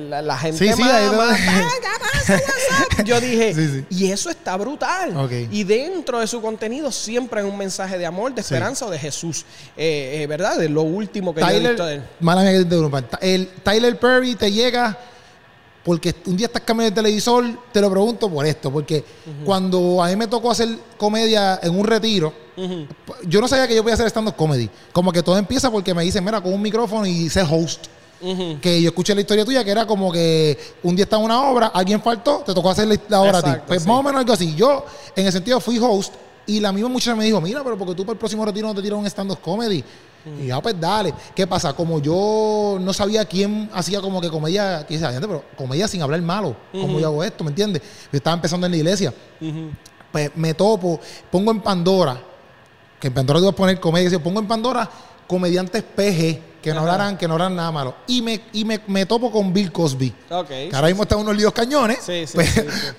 la, gente sí, más, Yo dije, y eso está brutal. Y dentro de su contenido siempre hay un mensaje de amor, de esperanza o de Jesús. ¿Verdad? De lo último que Tyler el Tyler Perry te llega porque un día estás cambiando el televisor, te lo pregunto por esto, porque cuando a mí me tocó hacer comedia en un retiro, yo no sabía que yo podía hacer stand-up comedy. Como que todo empieza porque me dicen, mira, con un micrófono y sé host. Que yo escuché la historia tuya, que era como que un día estaba una obra, alguien faltó, te tocó hacer la, obra a ti. Pues más o menos algo así. Yo, en el sentido, fui host y la misma muchacha me dijo, mira, pero porque tú para el próximo retiro no te tiras un stand-up comedy. Y ya, pues dale. ¿Qué pasa? Como yo no sabía quién hacía como que comedia, dice gente, pero comedia sin hablar malo. ¿Cómo yo hago esto? ¿Me entiendes? Yo estaba empezando en la iglesia. Pues me topo, pongo en Pandora, que en Pandora a poner comedia, pongo en Pandora comediantes PG que no hablaran, que no hablaran nada malo. Y me, y me, topo con Bill Cosby. Okay, que ahora mismo está unos líos cañones. Sí, sí,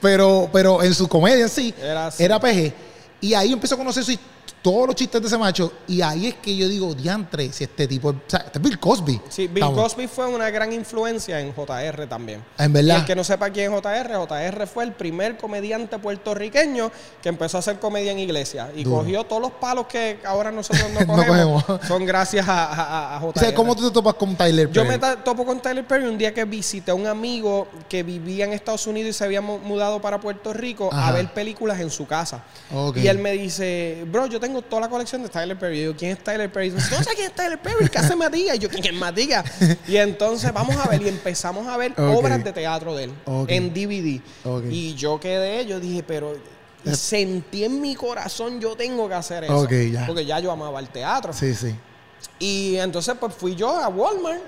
pero, pero, en su comedia sí, era, era PG. Y ahí empiezo a conocer su historia todos los chistes de ese macho. Y ahí es que yo digo, diantre, si este tipo. O sea, este es Bill Cosby. Sí, Bill Cosby fue una gran influencia en JR también. En verdad. Y el que no sepa quién es JR, JR fue el primer comediante puertorriqueño que empezó a hacer comedia en iglesia. Y cogió todos los palos que ahora nosotros no cogemos. Son gracias a, a, JR. O sea, ¿cómo tú te topas con Tyler Perry? Yo me topo con Tyler Perry un día que visité a un amigo que vivía en Estados Unidos y se había mudado para Puerto Rico a ver películas en su casa. Y él me dice, bro, yo tengo toda la colección de Tyler Perry. Y yo, ¿quién es Tyler Perry? Y no sé quién es Tyler Perry, ¿qué hace Matías? Y yo, ¿quién es Matías? Y entonces vamos a ver y empezamos a ver obras de teatro de él en DVD. Y yo quedé, yo dije, pero sentí en mi corazón, yo tengo que hacer eso. Porque ya yo amaba el teatro. Sí, sí. Y entonces pues fui yo a Walmart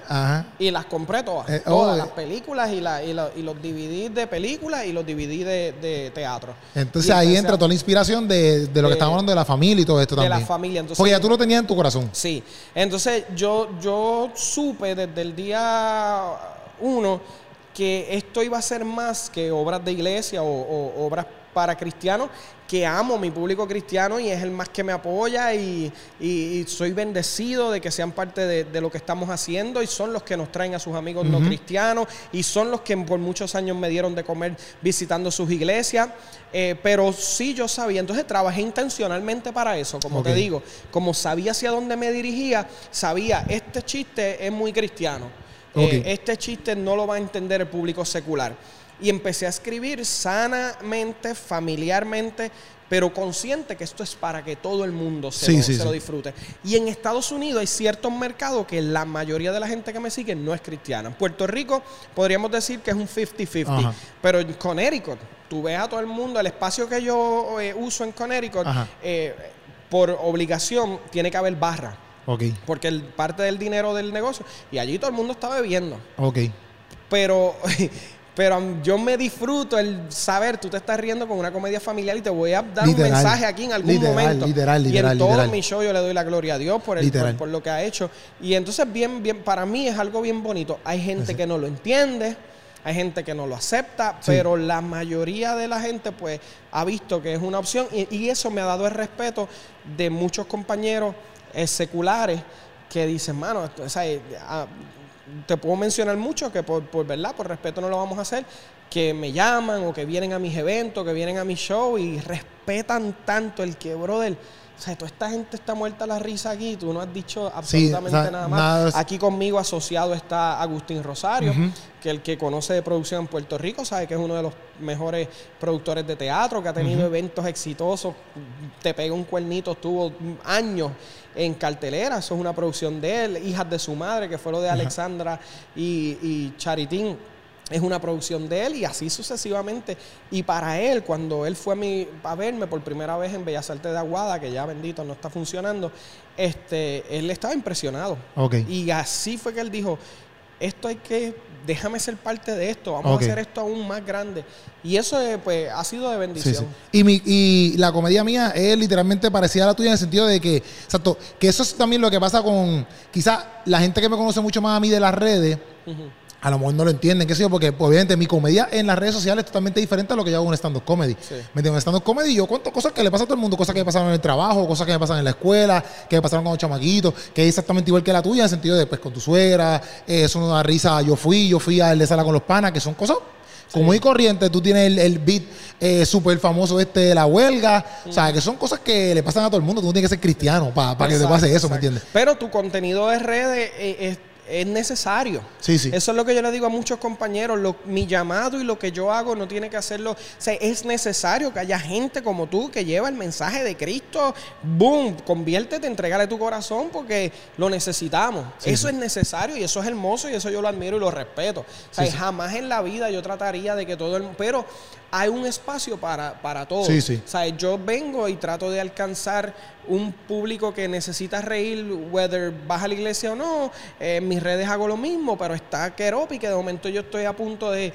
y las compré todas. Eh, todas oh, las películas y, la, y, los DVDs de películas y los DVD de, teatro. Entonces ahí entra toda la inspiración de, lo que estamos hablando de la familia y todo esto también. De la familia. Entonces, Porque ya tú lo tenías en tu corazón. Sí. Entonces yo, yo supe desde el día uno que esto iba a ser más que obras de iglesia o obras para cristianos que amo mi público cristiano y es el más que me apoya y, soy bendecido de que sean parte de, lo que estamos haciendo y son los que nos traen a sus amigos no cristianos y son los que por muchos años me dieron de comer visitando sus iglesias. Eh, pero sí yo sabía, entonces trabajé intencionalmente para eso, como te digo, como sabía hacia dónde me dirigía, sabía, este chiste es muy cristiano, eh, este chiste no lo va a entender el público secular y empecé a escribir sanamente, familiarmente, pero consciente que esto es para que todo el mundo se, lo, disfrute. Y en Estados Unidos hay ciertos mercados que la mayoría de la gente que me sigue no es cristiana. En Puerto Rico podríamos decir que es un 50-50, pero en Connecticut, tú ves a todo el mundo, el espacio que yo eh, uso en Connecticut, eh, por obligación tiene que haber barra. Porque el, parte del dinero del negocio, y allí todo el mundo está bebiendo. Ok. Pero Pero yo me disfruto el saber, tú te estás riendo con una comedia familiar y te voy a dar un mensaje aquí en algún momento. Literal, literal, y en todo mi show yo le doy la gloria a Dios por, el, por, lo que ha hecho. Y entonces, bien, bien, para mí es algo bien bonito. Hay gente que no lo entiende, hay gente que no lo acepta, pero la mayoría de la gente, pues, ha visto que es una opción y, eso me ha dado el respeto de muchos compañeros eh, seculares que dicen, mano, o sea, te puedo mencionar mucho que por, por verdad, por respeto no lo vamos a hacer, que me llaman o que vienen a mis eventos, que vienen a mi show y respetan tanto el que, brother, o sea, toda esta gente está muerta la risa aquí, tú no has dicho absolutamente nada más. Aquí conmigo asociado está Agustín Rosario, que el que conoce de producción en Puerto Rico sabe que es uno de los mejores productores de teatro, que ha tenido eventos exitosos, te pega un cuernito, estuvo años en cartelera, eso es una producción de él, Hijas de su madre, que fue lo de Alexandra y, y Charitín es una producción de él y así sucesivamente. Y para él, cuando él fue a, mi, a verme por primera vez en Bellas Artes de Aguada, que ya bendito no está funcionando, este, él estaba impresionado. Y así fue que él dijo, esto hay que, déjame ser parte de esto, vamos a hacer esto aún más grande. Y eso eh, pues ha sido de bendición. Y, mi, y la comedia mía es literalmente parecida a la tuya en el sentido de que, exacto, que eso es también lo que pasa con, quizás la gente que me conoce mucho más a mí de las redes a lo mejor no lo entienden, qué sé yo, porque pues, obviamente mi comedia en las redes sociales es totalmente diferente a lo que yo hago en stand-up comedy. Me entiendo, en stand-up comedy yo cuento cosas que le pasan a todo el mundo, cosas que me pasaron en el trabajo, cosas que me pasan en la escuela, que me pasaron con los chamaquitos, que es exactamente igual que la tuya, en el sentido de, pues, con tu suegra, eh, eso no da risa, yo fui, yo fui al de sala con los panas, que son cosas como muy corriente, tú tienes el, beat eh, súper famoso este de la huelga. O sea, que son cosas que le pasan a todo el mundo. Tú no tienes que ser cristiano para que te pase eso, ¿me entiendes? Pero tu contenido de redes eh, es es necesario. Sí, sí. Eso es lo que yo le digo a muchos compañeros. Lo, mi llamado y lo que yo hago no tiene que hacerlo. O sea, es necesario que haya gente como tú que lleva el mensaje de Cristo. Boom, conviértete, entregale tu corazón porque lo necesitamos. eso es necesario y eso es hermoso y eso yo lo admiro y lo respeto. O sea, jamás en la vida yo trataría de que todo el pero hay un espacio para, para. Sí, sí. O sea, yo vengo y trato de alcanzar un público que necesita reír, whether vas a la iglesia o no. en mis redes hago lo mismo, pero está Keropi, que de momento yo estoy a punto de,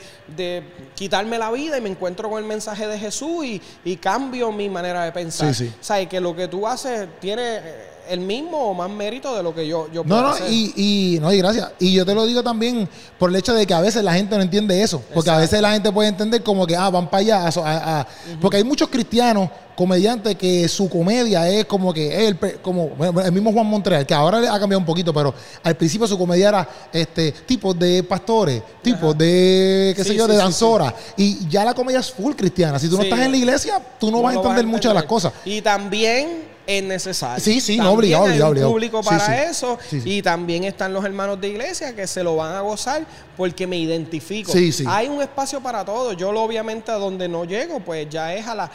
quitarme la vida y me encuentro con el mensaje de Jesús y, cambio mi manera de pensar. Sí. O sea, que lo que tú haces tiene el mismo o más mérito de lo que yo, yo puedo no, no, Y, y, no, y gracias. Y yo te lo digo también por el hecho de que a veces la gente no entiende eso. Porque a veces la gente puede entender como que, ah, van para allá. A, Porque hay muchos cristianos comediantes que su comedia es como que el, como el mismo Juan Montreal, que ahora ha cambiado un poquito, pero al principio su comedia era este tipos de pastores, tipos de, qué sé yo, de danzora. Y ya la comedia es full cristiana. Si tú no estás en la iglesia, tú no, vas a entender muchas de las cosas. Y también es necesario. Sí, sí, no, obligado, público para eso y también están los hermanos de iglesia que se lo van a gozar porque me identifico. Hay un espacio para todo. Yo lo, obviamente a donde no llego, pues ya es a la,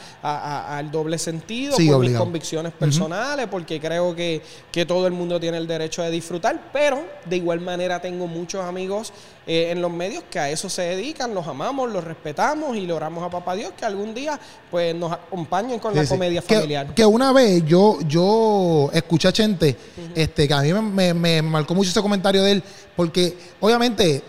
al doble sentido, por mis convicciones personales, porque creo que, que todo el mundo tiene el derecho de disfrutar, pero de igual manera tengo muchos amigos eh, en los medios que a eso se dedican, los amamos, los respetamos y le oramos a Papá Dios que algún día pues nos acompañen con la comedia familiar. Que, una vez yo, yo escuché a Chente, este, que a mí me, marcó mucho ese comentario de él, porque obviamente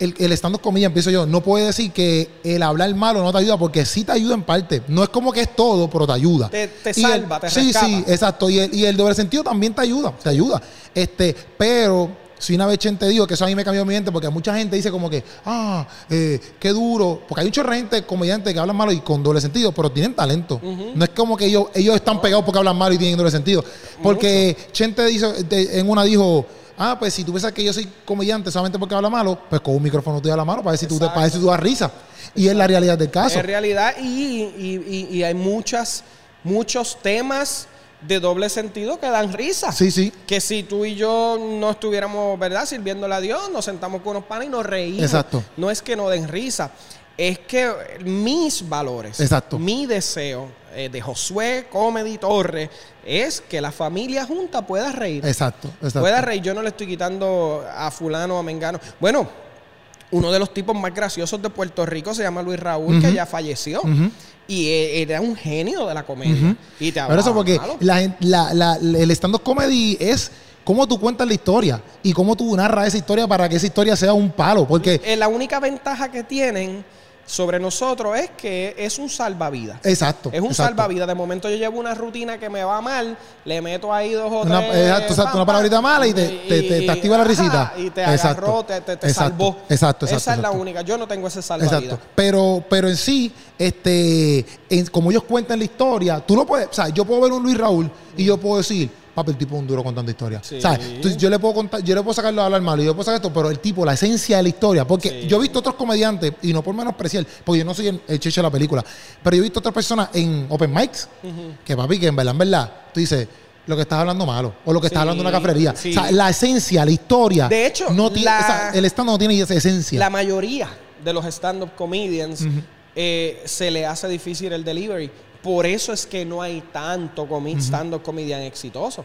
el, el stand-up comida, empiezo yo, no puede decir que el hablar malo no te ayuda, porque sí te ayuda en parte. No es como que es todo, pero te ayuda. Te, salva, te Sí, sí, exacto. Y el, y el doble sentido también te ayuda, te ayuda. Este, pero si una vez te digo que eso a mí me cambió mi mente porque mucha gente dice como que, ah, eh, qué duro. Porque hay mucha gente comediantes que hablan malo y con doble sentido, pero tienen talento. No es como que ellos, ellos están pegados porque hablan malo y tienen doble sentido. Porque Chente dice, en una dijo, ah, pues si tú piensas que yo soy comediante solamente porque habla malo, pues con un micrófono te la mano para ver si tú, para ver si tú das risa. Y es la realidad del caso. Es realidad y, y, y hay muchas, muchos temas de doble sentido que dan risa. Sí, sí. Que si tú y yo no estuviéramos, ¿verdad?, sirviéndole a Dios, nos sentamos con unos panes y nos reímos. Exacto. No es que no den risa, es que mis valores, Exacto. mi deseo eh, de Josué Comedy Torres es que la familia junta pueda reír. Exacto, exacto. Pueda reír. Yo no le estoy quitando a fulano o a mengano. Bueno, uno de los tipos más graciosos de Puerto Rico se llama Luis Raúl, que ya falleció y e, era un genio de la comedia. y te Pero eso porque el stand-up comedy es cómo tú cuentas la historia y cómo tú narras esa historia para que esa historia sea un palo. Porque la única ventaja que tienen sobre nosotros es que es un salvavidas. Exacto. Es un salvavidas. De momento yo llevo una rutina que me va mal, le meto ahí dos o tres. Exacto, exacto. una palabrita mala y te, te, activa la risita. Y te agarró, te, te, salvó. Exacto, exacto. Esa es la única. Yo no tengo ese salvavidas. Exacto. Pero, pero en sí, este, como ellos cuentan la historia, tú lo puedes, o sea, yo puedo ver un Luis Raúl y yo puedo decir, papi, el tipo es un duro contando historia. ¿Sabes? yo le puedo contar, yo le puedo sacarlo a hablar malo, yo le puedo sacar esto, pero el tipo, la esencia de la historia, porque yo he visto otros comediantes, y no por menospreciar, porque yo no soy el, cheche de la película, pero yo he visto otras personas en open mics, que papi, que en verdad, en verdad, tú dices, lo que estás hablando malo, o lo que estás hablando en una cafrería. O sea, la esencia, la historia. De hecho, no tiene, el stand no tiene esa esencia. La mayoría de los stand-up comedians eh, se le hace difícil el delivery. Por eso es que no hay tanto stand-up comedian exitoso.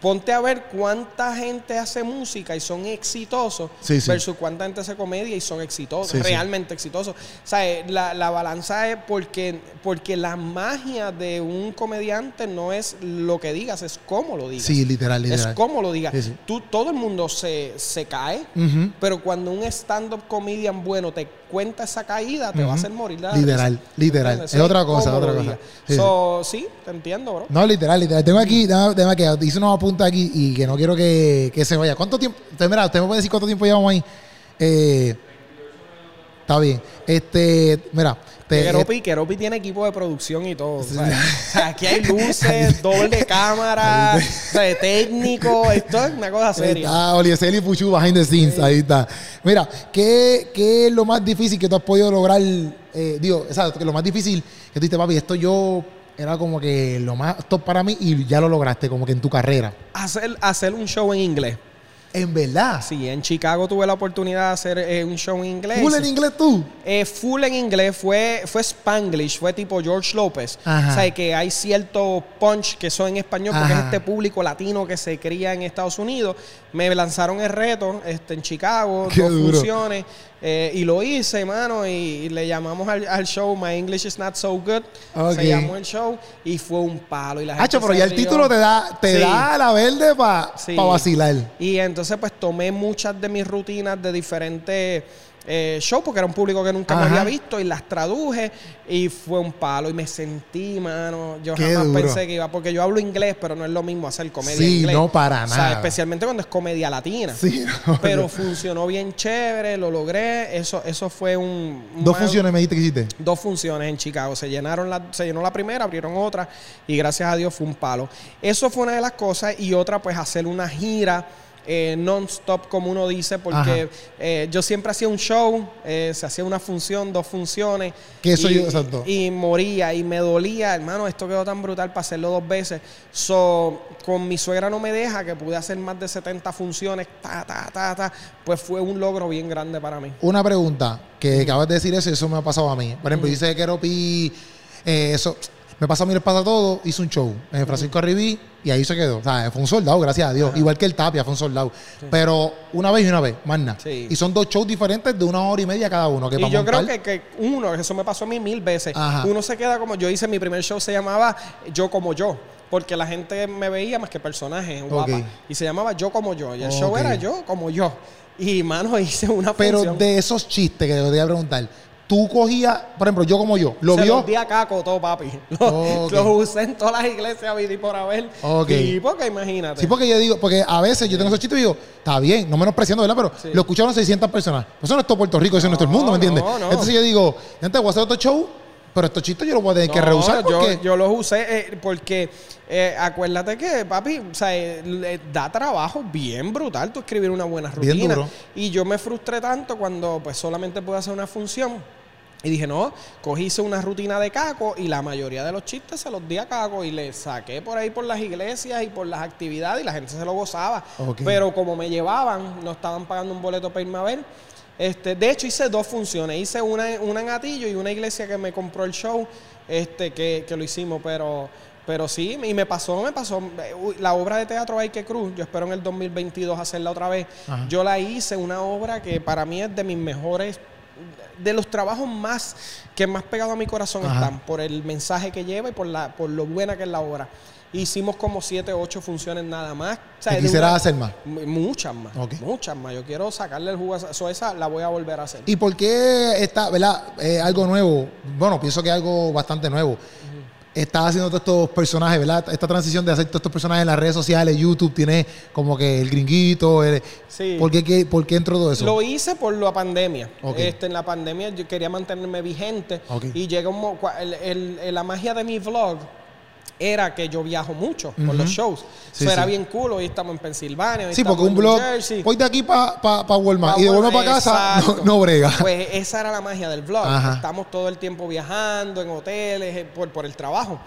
Ponte a ver cuánta gente hace música y son exitosos versus cuánta gente hace comedia y son exitosos, realmente exitosos. O sea, eh, la, la, balanza es porque, porque la magia de un comediante no es lo que digas, es cómo lo digas. Sí, literal, literal. Es cómo lo digas. Tú, todo el mundo se, se cae, pero cuando un stand-up comedian bueno te cuenta esa caída, te va a hacer morir. Literal, literal. Es otra cosa, otra cosa. Sí, te entiendo, bro. No, literal, literal. Tengo aquí, déjame, que hice unos apuntes aquí y que no quiero que, que se vaya. ¿Cuánto tiempo? Usted, mira, usted me puede decir cuánto tiempo llevamos ahí. Eh, está bien. Este, mira, Keropi, Keropi tiene equipo de producción y todo. aquí hay luces, doble cámara, técnico, esto es una cosa seria. Está Oliesel y Puchu behind the scenes, ahí está. Mira, ¿qué, ¿qué, es lo más difícil que tú has podido lograr? Eh, digo, exacto, que lo más difícil que tú dices, papi, esto yo era como que lo más top para mí y ya lo lograste como que en tu carrera. Hacer, hacer un show en inglés. En verdad. Sí, en Chicago tuve la oportunidad de hacer eh, un show en inglés. ¿Full en inglés tú? Eh, full en inglés. Fue, fue Spanglish, fue tipo George López. O sea, que hay cierto punch que son en español porque es este público latino que se cría en Estados Unidos. Me lanzaron el reto este, en Chicago, dos funciones. Eh, y lo hice, hermano, y, le llamamos al, show My English is Not So Good. Se llamó el show y fue un palo. Y la gente pero ya el título te da, te da la verde para vacilar. Y entonces, pues tomé muchas de mis rutinas de diferentes eh, show porque era un público que nunca me había visto y las traduje y fue un palo y me sentí, mano. Yo jamás pensé que iba, porque yo hablo inglés, pero no es lo mismo hacer comedia sí, no para nada. especialmente cuando es comedia latina. Sí, pero funcionó bien chévere, lo logré. Eso, eso fue un. Dos funciones me dijiste que hiciste. Dos funciones en Chicago. Se llenaron la, se llenó la primera, abrieron otra y gracias a Dios fue un palo. Eso fue una de las cosas y otra, pues hacer una gira eh, non-stop, como uno dice, porque eh, yo siempre hacía un show, eh, se hacía una función, dos funciones. Que eso y, yo, exacto. Y moría y me dolía, hermano, esto quedó tan brutal para hacerlo dos veces. So, con mi suegra no me deja, que pude hacer más de 70 funciones, ta, ta, ta, ta, pues fue un logro bien grande para mí. Una pregunta, que acabas de decir eso, eso me ha pasado a mí. Por ejemplo, dice que Keropi, eso me pasa a mí, les pasa todo. Hizo un show en Francisco Arribí y ahí se quedó. O sea, fue un soldado, gracias a Dios. Igual que el Tapia, fue un soldado. Pero una vez y una vez, más nada. Y son dos shows diferentes de una hora y media cada uno. y yo creo que, que, uno, eso me pasó a mí mil veces. Uno se queda como. Yo hice mi primer show, se llamaba Yo como yo porque la gente me veía más que personajes guapa. Y se llamaba Yo como yo. Y el show era Yo como yo. Y, mano, hice una Pero de esos chistes que te voy a preguntar, tú cogías, por ejemplo, yo como yo, lo Se vio. Los di a caco todo, papi. Los, usé en todas las iglesias, vi por haber. Y porque imagínate. Sí, porque yo digo, porque a veces yo tengo esos chistes y digo, está bien, no menospreciando, ¿verdad? Pero lo escucharon 600 personas. Eso no es todo Puerto Rico, eso no, es todo el mundo, ¿me entiendes? Entonces yo digo, gente, voy a hacer otro show pero estos chistes yo los voy a tener que rehusar porque... Yo, los usé eh, porque eh, acuérdate que, papi, o sea, eh, da trabajo bien brutal tú escribir una buena rutina. Y yo me frustré tanto cuando pues solamente pude hacer una función y dije, no, cogíse una rutina de caco y la mayoría de los chistes se los di a caco y le saqué por ahí por las iglesias y por las actividades y la gente se lo gozaba. Pero como me llevaban, no estaban pagando un boleto para irme a ver. Este, de hecho, hice dos funciones. Hice una, una en Atillo y una iglesia que me compró el show, este, que, que lo hicimos, pero... Pero sí, y me pasó, me pasó. La obra de teatro que Cruz, yo espero en el 2022 hacerla otra vez. Yo la hice, una obra que para mí es de mis mejores de los trabajos más que más pegado a mi corazón están por el mensaje que lleva y por la por lo buena que es la obra. Hicimos como siete, ocho funciones nada más. quisieras hacer más? Muchas más. Muchas más. Yo quiero sacarle el jugo a esa. esa la voy a volver a hacer. ¿Y por qué está, verdad? algo nuevo. Bueno, pienso que es algo bastante nuevo estás haciendo todos estos personajes, ¿verdad? Esta transición de hacer todos estos personajes en las redes sociales, YouTube, tiene como que el gringuito. sí. ¿Por qué, por qué entró todo eso? Lo hice por la pandemia. Este, en la pandemia yo quería mantenerme vigente y llega un, la magia de mi vlog era que yo viajo mucho por los shows. Eso era bien cool. Hoy estamos en Pensilvania. sí, porque un blog. Voy de aquí para pa, pa Walmart y de Walmart para casa, no, brega. Pues esa era la magia del vlog. Estamos todo el tiempo viajando en hoteles por, por el trabajo.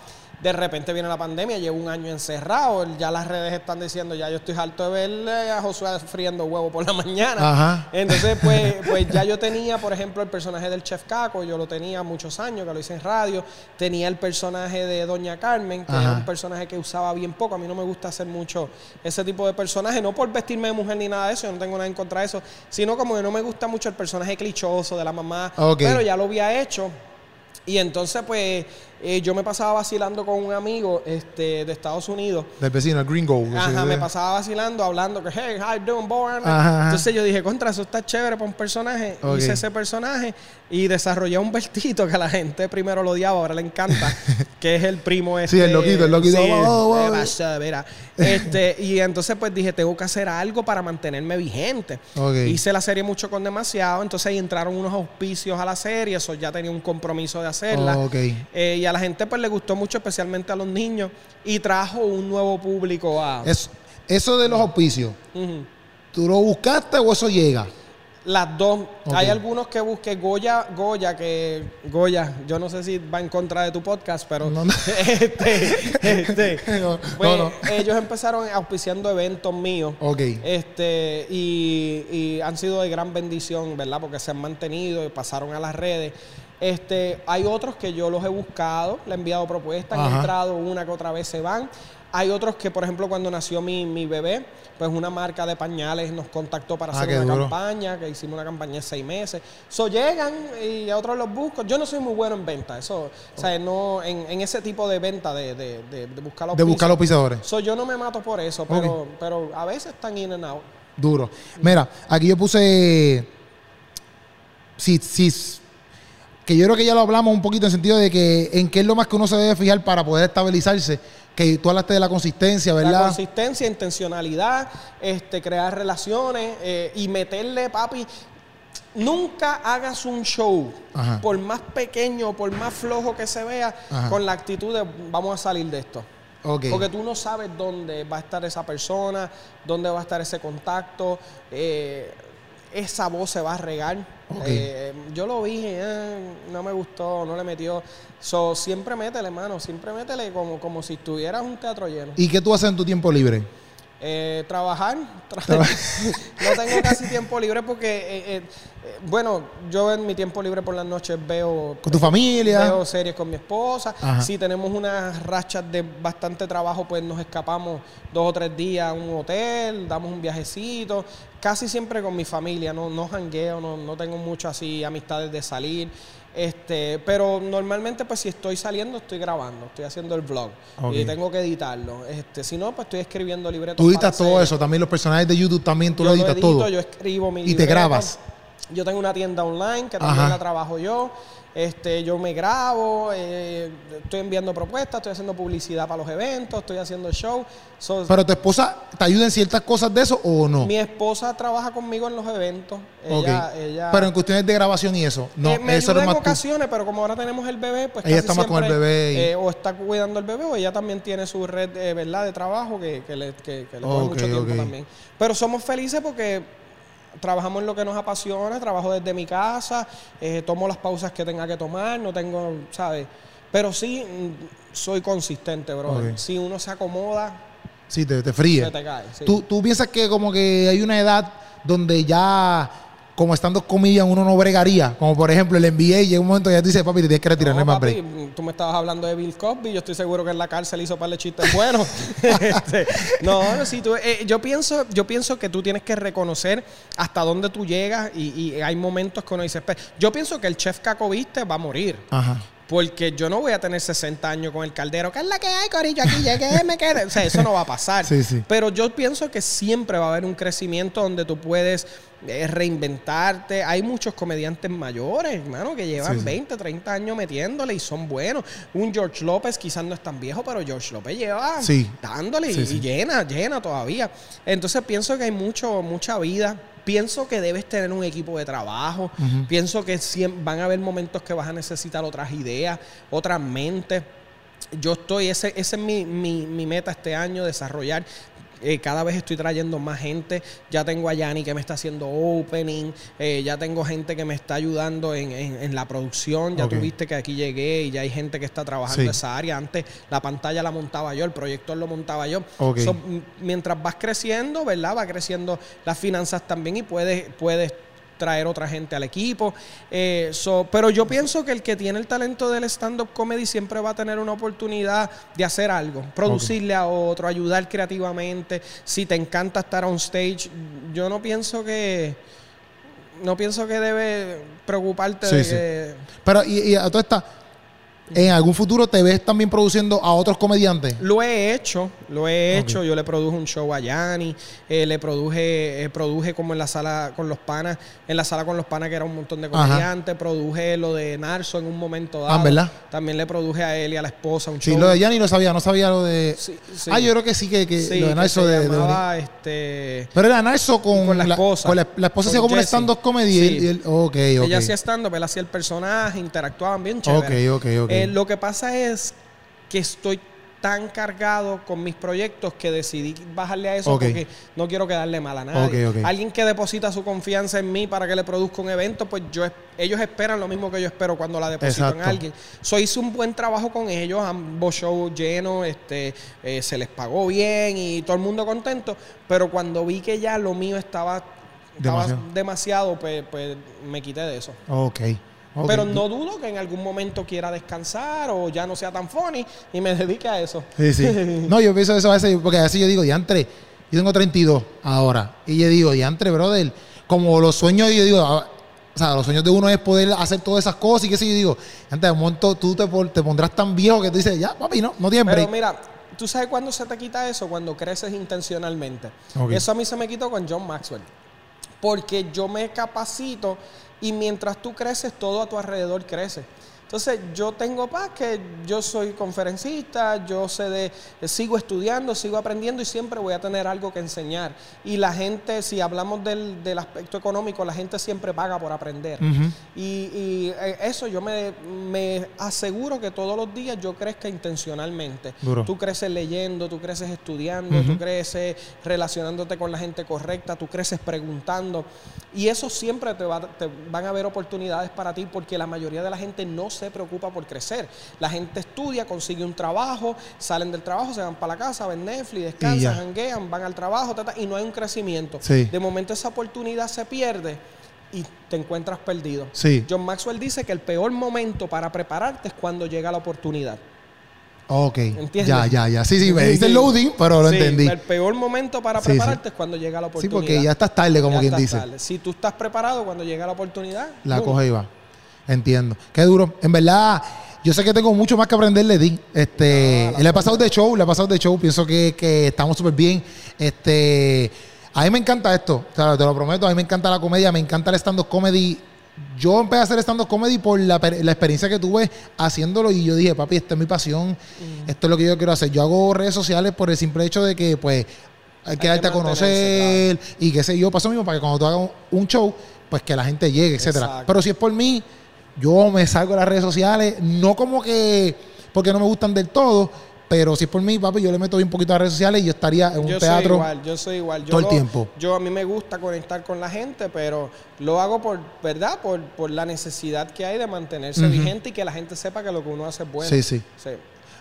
De repente viene la pandemia, llevo un año encerrado, ya las redes están diciendo, ya yo estoy harto de ver a Josué friendo huevo por la mañana. Entonces, pues, pues ya yo tenía, por ejemplo, el personaje del Chef Caco, yo lo tenía muchos años, que lo hice en radio. Tenía el personaje de Doña Carmen, que era un personaje que usaba bien poco. A mí no me gusta hacer mucho ese tipo de personaje, no por vestirme de mujer ni nada de eso, yo no tengo nada en contra de eso, sino como que no me gusta mucho el personaje clichoso de la mamá. Pero ya lo había hecho. Y entonces, pues, eh, yo me pasaba vacilando con un amigo este, de Estados Unidos. Del vecino, el gringo. Ajá, me pasaba vacilando, hablando que, hey, how you doing, boy? Entonces yo dije, contra, eso está chévere para un personaje. Hice ese personaje y desarrollé un vertito que a la gente primero lo odiaba, ahora le encanta, que es el primo este. Sí, el loquito, el loquito. Sí, mira. Este, y entonces pues dije, tengo que hacer algo para mantenerme vigente. Hice la serie mucho con demasiado, entonces ahí entraron unos auspicios a la serie, eso ya tenía un compromiso de hacerla. Eh, y a la gente pues le gustó mucho, especialmente a los niños, y trajo un nuevo público a... Eso, eso de los auspicios, ¿tú lo buscaste o eso llega? Las dos. Hay algunos que busquen Goya, Goya, que Goya, yo no sé si va en contra de tu podcast, pero este, este pues, ellos empezaron auspiciando eventos míos. Este, y, y, han sido de gran bendición, ¿verdad? Porque se han mantenido y pasaron a las redes. Este, hay otros que yo los he buscado, le he enviado propuestas, han entrado una que otra vez se van. Hay otros que, por ejemplo, cuando nació mi, mi bebé, pues una marca de pañales nos contactó para ah, hacer una campaña, que hicimos una campaña de seis meses. So llegan y a otros los busco. Yo no soy muy bueno en venta, eso, o sea, no, en, ese tipo de venta de, de, de, buscar los De buscar los pisadores. So yo no me mato por eso, pero, pero a veces están in and out. Duro. Mira, aquí yo puse si, si, que yo creo que ya lo hablamos un poquito en el sentido de que en qué es lo más que uno se debe fijar para poder estabilizarse. Que tú hablaste de la consistencia, ¿verdad? La consistencia, intencionalidad, este, crear relaciones eh, y meterle, papi, Nunca hagas un show, por más pequeño, por más flojo que se vea, con la actitud de vamos a salir de esto. Porque tú no sabes dónde va a estar esa persona, dónde va a estar ese contacto, eh, esa voz se va a regar. Eh, yo lo vi, eh, no me gustó, no le metió. So, siempre métele, hermano, siempre métele como, como si estuvieras un teatro lleno. ¿Y qué tú haces en tu tiempo libre? Eh, trabajar. no tengo casi tiempo libre porque, eh, eh, bueno, yo en mi tiempo libre por las noches veo... ¿Con tu familia? Veo series con mi esposa. Si tenemos unas rachas de bastante trabajo, pues nos escapamos dos o tres días a un hotel, damos un viajecito. Casi siempre con mi familia, no, no jangueo, no, no tengo mucho así amistades de salir. Este, pero normalmente, pues si estoy saliendo, estoy grabando, estoy haciendo el vlog y tengo que editarlo. Este, si no, pues estoy escribiendo libretos. Tú editas todo eso, también los personajes de YouTube también tú lo editas todo. Yo escribo mi Y te grabas. Yo tengo una tienda online que también la trabajo yo. Este, yo me grabo, eh, estoy enviando propuestas, estoy haciendo publicidad para los eventos, estoy haciendo show. ¿Pero tu esposa te ayuda en ciertas cosas de eso o no? Mi esposa trabaja conmigo en los eventos. Ella, pero en cuestiones de grabación y eso. No, eh, me eso ayuda en ocasiones, pero como ahora tenemos el bebé, pues ella está más con el bebé. Eh, o está cuidando al bebé, o ella también tiene su red ¿verdad? de trabajo que, le, que, le mucho tiempo también. Pero somos felices porque trabajamos en lo que nos apasiona, trabajo desde mi casa, eh, tomo las pausas que tenga que tomar, no tengo, ¿sabes? Pero sí mm, soy consistente, bro. Si uno se acomoda, sí, te, te fríe. te cae, ¿Tú, ¿Tú piensas que como que hay una edad donde ya como estando comillas uno no bregaría. Como por ejemplo el NBA, llega un momento y ya te dice, papi, te tienes que retirar, no, más break. Tú me estabas hablando de Bill Cosby, yo estoy seguro que en la cárcel hizo par de chistes buenos. Este, no, no, sí, tú, eh, yo, pienso, yo pienso que tú tienes que reconocer hasta dónde tú llegas y, hay momentos que uno dice, yo pienso que el chef Caco Viste va a morir. Ajá. Porque yo no voy a tener 60 años con el caldero. ¿Qué es la que hay, Corillo? Aquí llegué, me quedé. O sea, eso no va a pasar. Sí, sí. Pero yo pienso que siempre va a haber un crecimiento donde tú puedes eh, reinventarte. Hay muchos comediantes mayores, hermano, que llevan 20, 30 años metiéndole y son buenos. Un George López quizás no es tan viejo, pero George López lleva dándole y, llena, llena todavía. Entonces pienso que hay mucho, mucha vida pienso que debes tener un equipo de trabajo. Pienso que van a haber momentos que vas a necesitar otras ideas, otras mentes. Yo estoy, ese, ese es mi, mi, mi, meta este año, desarrollar eh, cada vez estoy trayendo más gente. Ya tengo a Yanni que me está haciendo opening. Eh, ya tengo gente que me está ayudando en, la producción. Ya tuviste que aquí llegué y ya hay gente que está trabajando en esa área. Antes la pantalla la montaba yo, el proyector lo montaba yo. mientras vas creciendo, ¿verdad? Va creciendo las finanzas también y puedes, puedes traer otra gente al equipo. Eh, pero yo pienso que el que tiene el talento del stand-up comedy siempre va a tener una oportunidad de hacer algo, producirle a otro, ayudar creativamente. Si te encanta estar on stage, yo no pienso que no pienso que debe preocuparte de Pero y, y a toda esta ¿En algún futuro te ves también produciendo a otros comediantes? Lo he hecho, lo he hecho. Yo le produje un show a Yanni, eh, le produje, eh, produje como en la sala con los panas, en la sala con los panas que era un montón de comediantes, produje lo de Narso en un momento dado. Ah, ¿verdad? También le produje a él y a la esposa un show. Sí, lo de Yanni lo sabía, no sabía lo de... Sí, Ah, yo creo que sí, que, que lo de Narso de, este... Pero era Narso con, la esposa. Con la, esposa hacía como un stand-up comedy. Y él, okay, Ella hacía stand-up, él hacía el personaje, interactuaban bien chévere. Ok, ok, ok. Eh, lo que pasa es que estoy tan cargado con mis proyectos que decidí bajarle a eso porque no quiero quedarle mal a nadie. Alguien que deposita su confianza en mí para que le produzca un evento, pues yo ellos esperan lo mismo que yo espero cuando la deposito en alguien. So, hice un buen trabajo con ellos, ambos shows llenos, este, eh, se les pagó bien y todo el mundo contento, pero cuando vi que ya lo mío estaba, demasiado, pues, pues me quité de eso. Ok. Pero no dudo que en algún momento quiera descansar o ya no sea tan funny y me dedique a eso. Sí, sí. no, yo pienso eso a veces, porque a veces yo digo, diantre, yo tengo 32 ahora. Y yo digo, diantre, brother, como los sueños, yo digo, ah, o sea, los sueños de uno es poder hacer todas esas cosas y qué sé yo, digo, antes de un momento tú te, te, pondrás tan viejo que tú dices, ya, papi, no, no tiene Pero mira, ¿tú sabes cuándo se te quita eso? Cuando creces intencionalmente. Eso a mí se me quitó con John Maxwell. Porque yo me capacito Y mientras tú creces, todo a tu alrededor crece. Entonces, yo tengo paz que yo soy conferencista, yo sé de, sigo estudiando, sigo aprendiendo y siempre voy a tener algo que enseñar. Y la gente, si hablamos del, del aspecto económico, la gente siempre paga por aprender. y, eh, eso yo me, me, aseguro que todos los días yo crezca intencionalmente. Tú creces leyendo, tú creces estudiando, tú creces relacionándote con la gente correcta, tú creces preguntando. Y eso siempre te, va, te van a haber oportunidades para ti porque la mayoría de la gente no se preocupa por crecer. La gente estudia, consigue un trabajo, salen del trabajo, se van para la casa, ven Netflix, descansan, janguean, van al trabajo, y no hay un crecimiento. De momento esa oportunidad se pierde y te encuentras perdido. John Maxwell dice que el peor momento para prepararte es cuando llega la oportunidad. Ok. ¿Entiendes? Ya, ya, ya. Sí, sí, me dice el loading, pero lo entendí. El peor momento para prepararte es cuando llega la oportunidad. Sí, porque ya estás tarde, como quien dice. Si tú estás preparado cuando llega la oportunidad, la coge y va. Entiendo. Qué duro. En verdad, yo sé que tengo mucho más que aprender de ti. Este, le he pasado de show, le he pasado de show. Pienso que, estamos súper bien. Este, a mí me encanta esto. te lo prometo. A mí me encanta la comedia, me encanta el stand-up comedy. Yo empecé a hacer stand-up comedy por la, experiencia que tuve haciéndolo y yo dije, papi, esta es mi pasión, mm. esto es lo que yo quiero hacer. Yo hago redes sociales por el simple hecho de que, pues, hay que darte a conocer y qué sé yo. Paso mismo para que cuando tú hagas un show, pues que la gente llegue, etcétera. Pero si es por mí, yo me salgo de las redes sociales, no como que porque no me gustan del todo, pero si es por mí, papi, yo le meto un poquito a las redes sociales y yo estaría en un yo teatro. Soy igual, yo soy igual. todo el tiempo. Yo a mí me gusta conectar con la gente, pero lo hago por, ¿verdad? Por, la necesidad que hay de mantenerse vigente y que la gente sepa que lo que uno hace es bueno. Sí, sí. sí.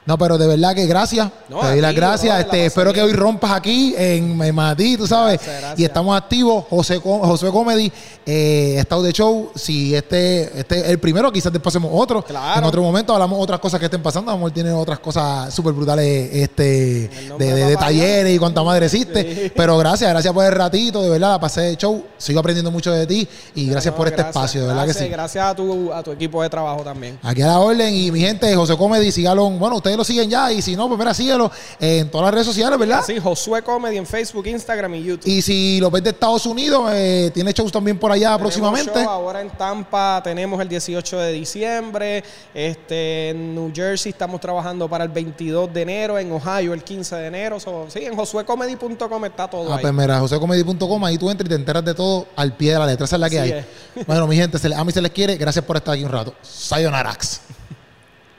No, pero de verdad que gracias. te doy las gracias. este, espero que hoy rompas aquí en, en tú sabes. Y estamos activos. José, José Comedy, eh, estado de show. Si este, este es el primero, quizás después hacemos otro. En otro momento hablamos otras cosas que estén pasando. Amor tiene otras cosas súper brutales este, de, talleres y cuánta madre existe. Pero gracias, gracias por el ratito. De verdad, la pasé de show. Sigo aprendiendo mucho de ti. Y gracias por este espacio. De verdad que sí. Gracias a tu, a tu equipo de trabajo también. Aquí a la orden. Y mi gente, José Comedy, sígalo. Bueno, ustedes lo siguen ya y si no, pues mira, síguelo en todas las redes sociales, ¿verdad? Sí, Josué Comedy en Facebook, Instagram y YouTube. Y si lo ves de Estados Unidos, eh, tiene shows también por allá próximamente. ahora en Tampa tenemos el 18 de diciembre, este, en New Jersey estamos trabajando para el 22 de enero, en Ohio el 15 de enero. sí, en josuecomedy.com está todo. Ah, pues mira, josuecomedy.com, ahí tú entras y te enteras de todo al pie de la letra, esa es la que hay. Bueno, mi gente, a mí se les quiere, gracias por estar aquí un rato. Sayonarax.